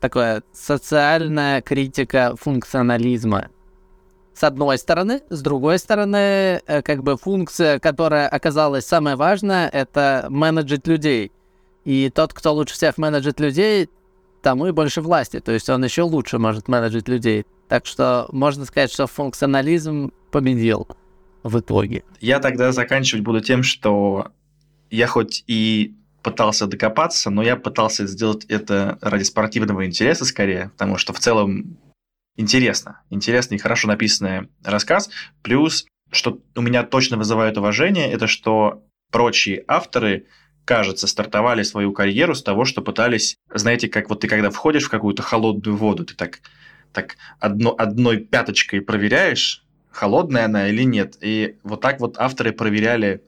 C: такое социальная критика функционализма. С одной стороны, с другой стороны, э, как бы функция, которая оказалась самая важная, это менеджить людей. И тот, кто лучше всех менеджит людей, тому и больше власти. То есть он еще лучше может менеджить людей. Так что можно сказать, что функционализм победил в итоге.
D: Я тогда заканчивать буду тем, что я хоть и пытался докопаться, но я пытался сделать это ради спортивного интереса скорее, потому что в целом интересно. Интересный и хорошо написанный рассказ. Плюс, что у меня точно вызывает уважение, это что прочие авторы, кажется, стартовали свою карьеру с того, что пытались, знаете, как вот ты когда входишь в какую-то холодную воду, ты так, так одно, одной пяточкой проверяешь, холодная она или нет. И вот так вот авторы проверяли,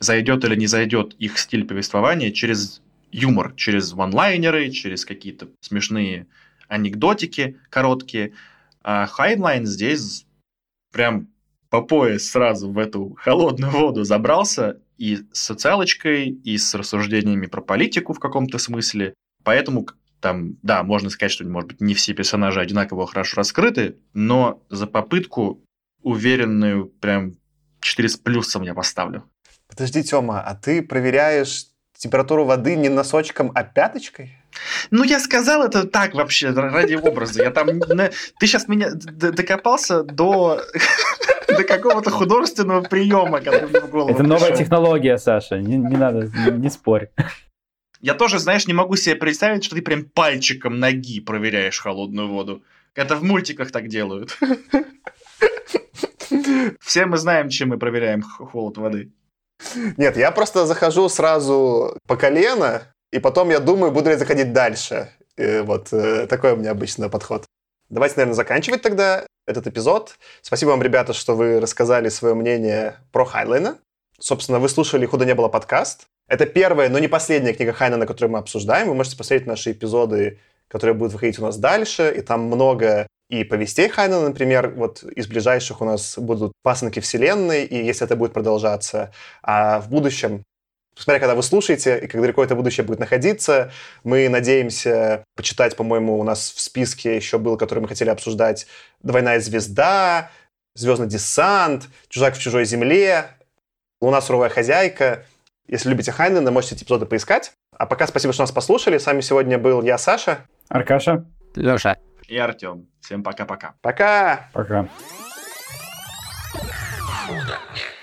D: зайдет или не зайдет их стиль повествования через юмор, через one-liner ы, через какие-то смешные анекдотики короткие. А Хайнлайн здесь прям по пояс сразу в эту холодную воду забрался и с социалочкой, и с рассуждениями про политику в каком-то смысле. Поэтому там, да, можно сказать, что, может быть, не все персонажи одинаково хорошо раскрыты, но за попытку уверенную, прям 4 с плюсом я поставлю.
A: Подожди, Тёма, а ты проверяешь температуру воды не носочком, а пяточкой?
D: Ну, я сказал это так вообще, ради образа. Я там... Ты сейчас меня докопался до [LAUGHS] до какого-то художественного приема, который мне в голову
B: Это новая технология, Саша, не, не надо, не, не спорь.
D: Я тоже, знаешь, не могу себе представить, что ты прям пальчиком ноги проверяешь холодную воду. Это в мультиках так делают. [LAUGHS] Все мы знаем, чем мы проверяем холод воды.
A: Нет, я просто захожу сразу по колено, и потом я думаю, буду ли заходить дальше. И вот э, такой у меня обычно подход. Давайте, наверное, заканчивать тогда этот эпизод. Спасибо вам, ребята, что вы рассказали свое мнение про Хайнлайна. Собственно, вы слушали «Худо не было» подкаст. Это первая, но не последняя книга Хайнлайна, которую мы обсуждаем. Вы можете посмотреть наши эпизоды, которые будут выходить у нас дальше. И там много и повестей Хайнена, например, вот из ближайших у нас будут пасынки вселенной, и если это будет продолжаться, а в будущем смотря когда вы слушаете и как далеко это будущее будет находиться, мы надеемся почитать, по-моему, у нас в списке еще был, который мы хотели обсуждать, «Двойная звезда», «Звездный десант», «Чужак в чужой земле», «Луна суровая хозяйка». Если любите Хайнена, можете эти эпизоды поискать. А пока спасибо, что нас послушали. С вами сегодня был я, Саша.
B: Аркаша.
C: Леша.
D: И Артем. Всем пока-пока.
A: Пока!
B: Пока.
E: Love.